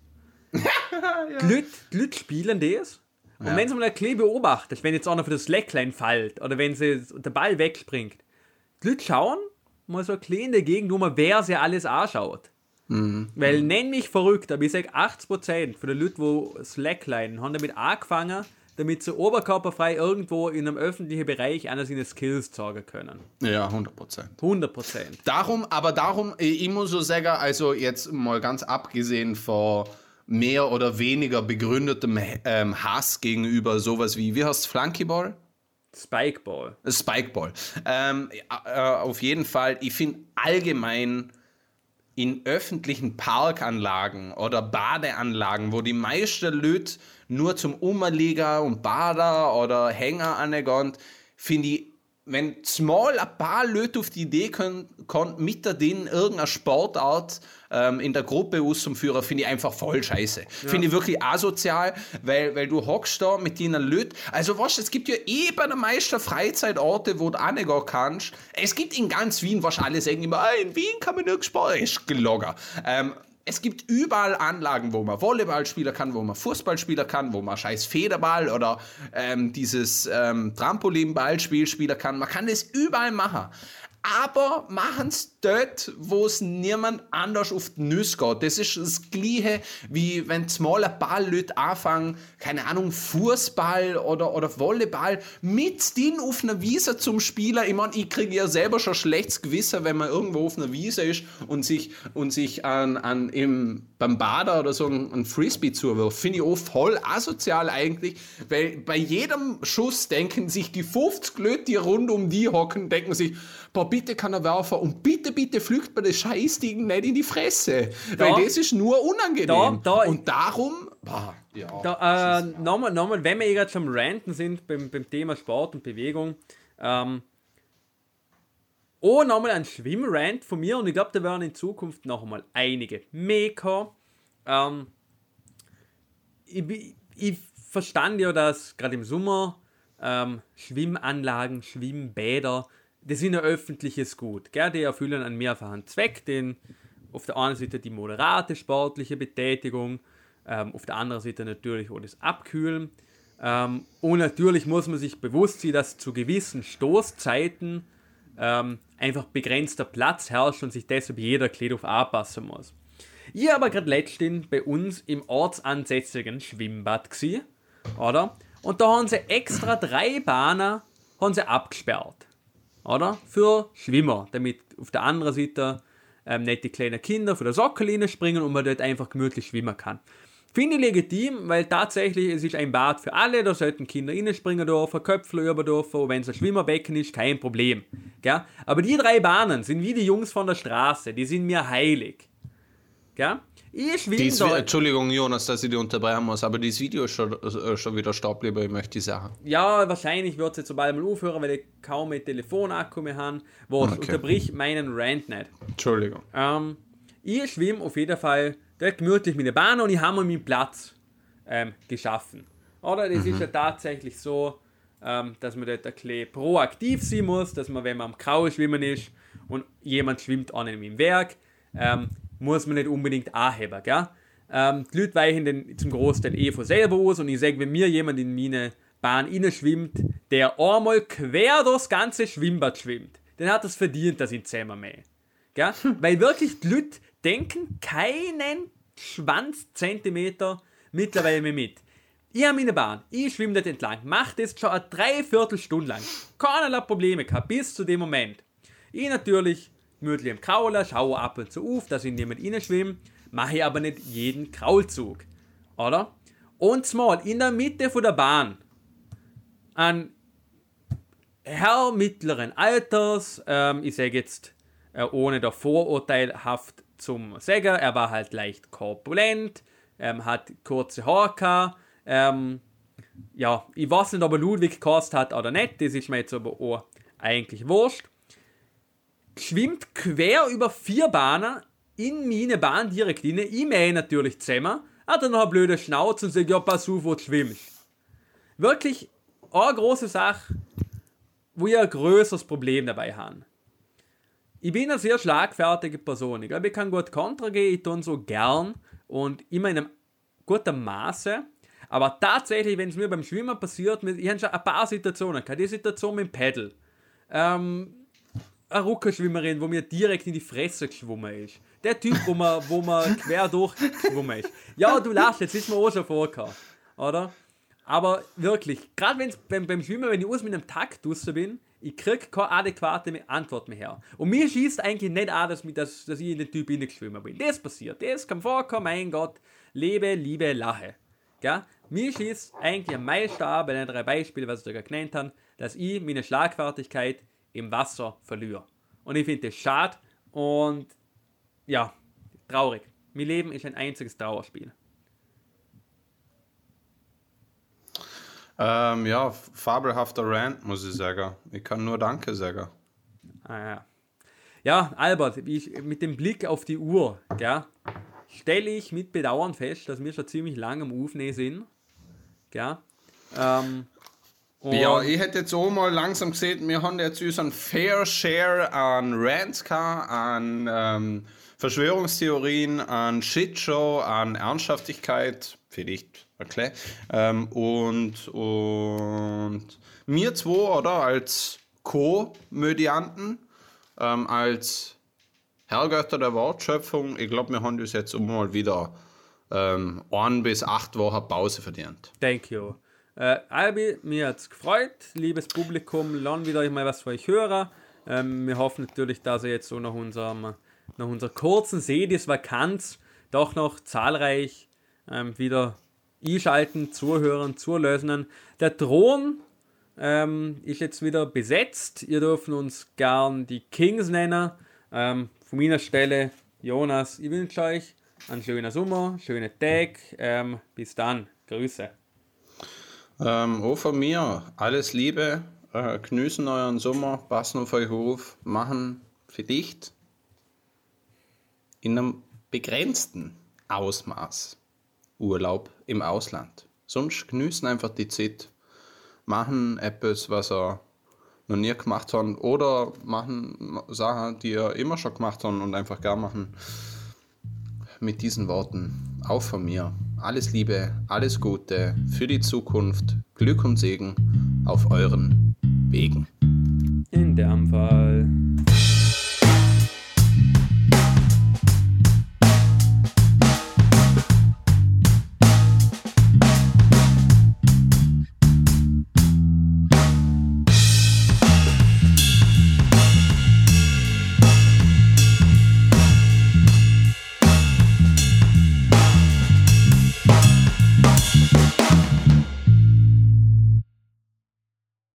Die Leute, die Leute spielen das. Und Ja. wenn sie mal ein bisschen beobachtet, wenn jetzt einer für das Slackline fällt oder wenn sie der Ball wegspringt, die Leute schauen mal so ein bisschen in der Gegend, wo man wer sie alles anschaut. Mhm. Weil nenn mich verrückt, aber ich sage 80% von den Leuten, die Slackline haben damit angefangen, damit sie oberkörperfrei irgendwo in einem öffentlichen Bereich einer seiner Skills zeigen können. Ja, 100 Prozent. 100%. Darum, aber darum, ich muss so sagen, also jetzt mal ganz abgesehen von mehr oder weniger begründetem ähm, Hass gegenüber sowas wie, wie heißt Flunkyball? Spikeball. Spikeball. Ähm, äh, auf jeden Fall, ich finde allgemein in öffentlichen Parkanlagen oder Badeanlagen, wo die meisten Leute nur zum Umliegen und Bader oder Hänger angehen, finde ich, wenn small ein paar Leute auf die Idee können mit der denen irgendeine Sportart ähm, in der Gruppe auszuführen, finde ich einfach voll scheiße. Finde ich wirklich asozial, weil, weil du hockst da mit denen Leuten. Also was, es gibt ja eh bei den meisten Freizeitorte, wo du reingehen kannst. Es gibt in ganz Wien, was alle sagen immer, ah, in Wien kann man nirgends Sport, ist gelogger. Ähm, es gibt überall Anlagen, wo man Volleyball spielen kann, wo man Fußball spielen kann, wo man scheiß Federball oder ähm, dieses ähm, Trampolinballspiel spielen kann. Man kann das überall machen. Aber machen es dort, wo es niemand anders auf die Nüsse geht. Das ist das Gleiche, wie wenn smaller Ballleute anfangen, keine Ahnung, Fußball oder, oder Volleyball mit denen auf einer Wiese zum Spielen. Ich meine, ich kriege ja selber schon schlechtes Gewissen, wenn man irgendwo auf einer Wiese ist und sich, und sich an, an im, beim Bader oder so ein, ein Frisbee zuwirft. Finde ich auch voll asozial eigentlich, weil bei jedem Schuss denken sich die 50 Leute, die rund um die hocken, denken sich, boah, bitte kann er werfen und bitte, bitte flügt mir das Scheißding nicht in die Fresse. Weil das ist nur unangenehm. Da- da- und darum, boah, ja. Da, äh, nochmal, nochmal, wenn wir eh gerade schon am Ranten sind beim, beim Thema Sport und Bewegung, ähm, oh, nochmal ein Schwimmrant von mir und ich glaube, da werden in Zukunft noch einmal einige Maker. Ähm, ich, ich verstand ja, dass gerade im Sommer ähm, Schwimmanlagen, Schwimmbäder, das sind ein öffentliches Gut. Gell? Die erfüllen einen mehrfachen Zweck, den auf der einen Seite die moderate sportliche Betätigung, ähm, auf der anderen Seite natürlich auch das Abkühlen. Ähm, und natürlich muss man sich bewusst sein, dass zu gewissen Stoßzeiten ähm, einfach begrenzter Platz herrscht und sich deshalb jeder auf anpassen muss. Ich aber gerade letztens bei uns im ortsansässigen Schwimmbad gsi, oder? Und da haben sie extra drei Bahnen haben sie abgesperrt, oder? Für Schwimmer, damit auf der anderen Seite ähm, nicht die kleinen Kinder von der Sockel springen und man dort einfach gemütlich schwimmen kann. Finde ich legitim, weil tatsächlich es ist ein Bad für alle, da sollten Kinder springen dürfen, Köpfe über dürfen, und wenn es ein Schwimmerbecken ist, kein Problem. Gell? Aber die drei Bahnen sind wie die Jungs von der Straße, die sind mir heilig. Gell? Ich schwimme Dies. Entschuldigung, Jonas, dass ich dich unterbrechen muss, aber dieses Video ist schon, äh, schon wieder Staubbleber, ich möchte die sagen. Ja, wahrscheinlich wird es jetzt sobald mal aufhören, weil ich kaum mit Telefonakku mehr habe. Wo Okay. unterbrich meinen Rant nicht. Entschuldigung. Ähm, ich schwimme auf jeden Fall dort gemütlich mit der Bahn und ich habe mir meinen Platz ähm, geschaffen. Oder das ist ja tatsächlich so, ähm, dass man dort ein bisschen proaktiv sein muss, dass man, wenn man am Kraul schwimmen ist und jemand schwimmt an einem im Werk, ähm, muss man nicht unbedingt anheben, gell? Ähm, die Leute weichen dann zum Großteil eh von selber aus und ich sage, wenn mir jemand in meine Bahn schwimmt, der einmal quer durchs ganze Schwimmbad schwimmt, dann hat es verdient, dass ich zusammen mehr. Gell? Weil wirklich die Leute denken keinen Schwanzzentimeter mittlerweile mehr mit. Ich habe meine Bahn, ich schwimme dort entlang, mache das schon eine Dreiviertelstunde lang. Keinerlei Probleme gehabt, bis zu dem Moment. Ich natürlich gemütlich im Krauler, schaue ab und zu auf, dass ich niemand reinschwimme, mache ich aber nicht jeden Kraulzug. Oder? Und mal in der Mitte von der Bahn ein Herr mittleren Alters, ähm, ich sage jetzt äh, ohne der Vorurteilhaft zum sagen, er war halt leicht korpulent, ähm, hat kurze Haare ähm, ja, ich weiß nicht, ob er Ludwig gekostet hat oder nicht, das ist mir jetzt aber auch eigentlich wurscht. Schwimmt quer über vier Bahnen in meine Bahn direkt rein, ich mähe natürlich zusammen, hat dann noch eine blöde Schnauze und sagt, ja, pass auf, wo du schwimmst. Wirklich eine große Sache, wo ich ein größeres Problem dabei habe. Ich bin eine sehr schlagfertige Person. Ich glaube, ich kann gut Kontra gehen, ich tue so gern und immer in einem guten Maße. Aber tatsächlich, wenn es mir beim Schwimmen passiert, ich habe schon ein paar Situationen gehabt. Die Situation mit dem Pedal. Ähm, eine Ruckerschwimmerin, wo mir direkt in die Fresse geschwommen ist. Der Typ, wo man, wo man quer durchgeschwommen ist. Ja, du lachst, jetzt ist mir auch schon vorgekommen. Oder? Aber wirklich, gerade beim, beim Schwimmen, wenn ich aus mit einem Takt draußen bin, ich kriege keine adäquate Antwort mehr her. Und mir schießt eigentlich nicht an, dass, dass, dass ich in den Typ hineingeschwommen bin. Das passiert, das kann vorkommen, mein Gott. Lebe, liebe, lache. Gell? Mir schießt eigentlich am meisten an bei den drei Beispielen, was ich da genannt habe, dass ich meine Schlagfertigkeit im Wasser verliere. Und ich finde das schade und ja, traurig. Mein Leben ist ein einziges Trauerspiel. Ähm, ja, fabelhafter Rant, muss ich sagen. Ich kann nur Danke sagen. Ah, ja. ja, Albert, ich, mit dem Blick auf die Uhr, stelle ich mit Bedauern fest, dass wir schon ziemlich lange am Aufnehmen sind. Gell? Ähm, ja, ich hätte jetzt auch mal langsam gesehen, wir haben jetzt unseren Fair Share an Rants an ähm, Verschwörungstheorien, an Shitshow, an Ernsthaftigkeit, vielleicht, okay. Ähm, und, und mir zwei, oder, als Co-Medianten, ähm, als Herrgötter der Wortschöpfung, ich glaube, wir haben das jetzt mal wieder ähm, ein bis acht Wochen Pause verdient. Thank you. Äh, Albi, mir hat es gefreut. Liebes Publikum, lernen wieder mal was von euch hören. Ähm, wir hoffen natürlich, dass ihr jetzt so nach unserem nach unserer kurzen Sedis-Vakanz doch noch zahlreich ähm, wieder einschalten, zuhören, zulösen. Der Thron ähm, ist jetzt wieder besetzt. Ihr dürft uns gern die Kings nennen. Ähm, von meiner Stelle, Jonas, ich wünsche euch einen schönen Sommer, schönen Tag. Ähm, bis dann. Grüße. Ähm, auch von mir alles Liebe. Äh, genießen euren Sommer, passen auf euch auf, machen für dich in einem begrenzten Ausmaß Urlaub im Ausland. Sonst genießen einfach die Zeit, machen etwas, was er noch nie gemacht haben oder machen Sachen, die er immer schon gemacht haben und einfach gern machen. Mit diesen Worten auch von mir alles Liebe, alles Gute für die Zukunft, Glück und Segen auf euren Wegen. In dem Fall.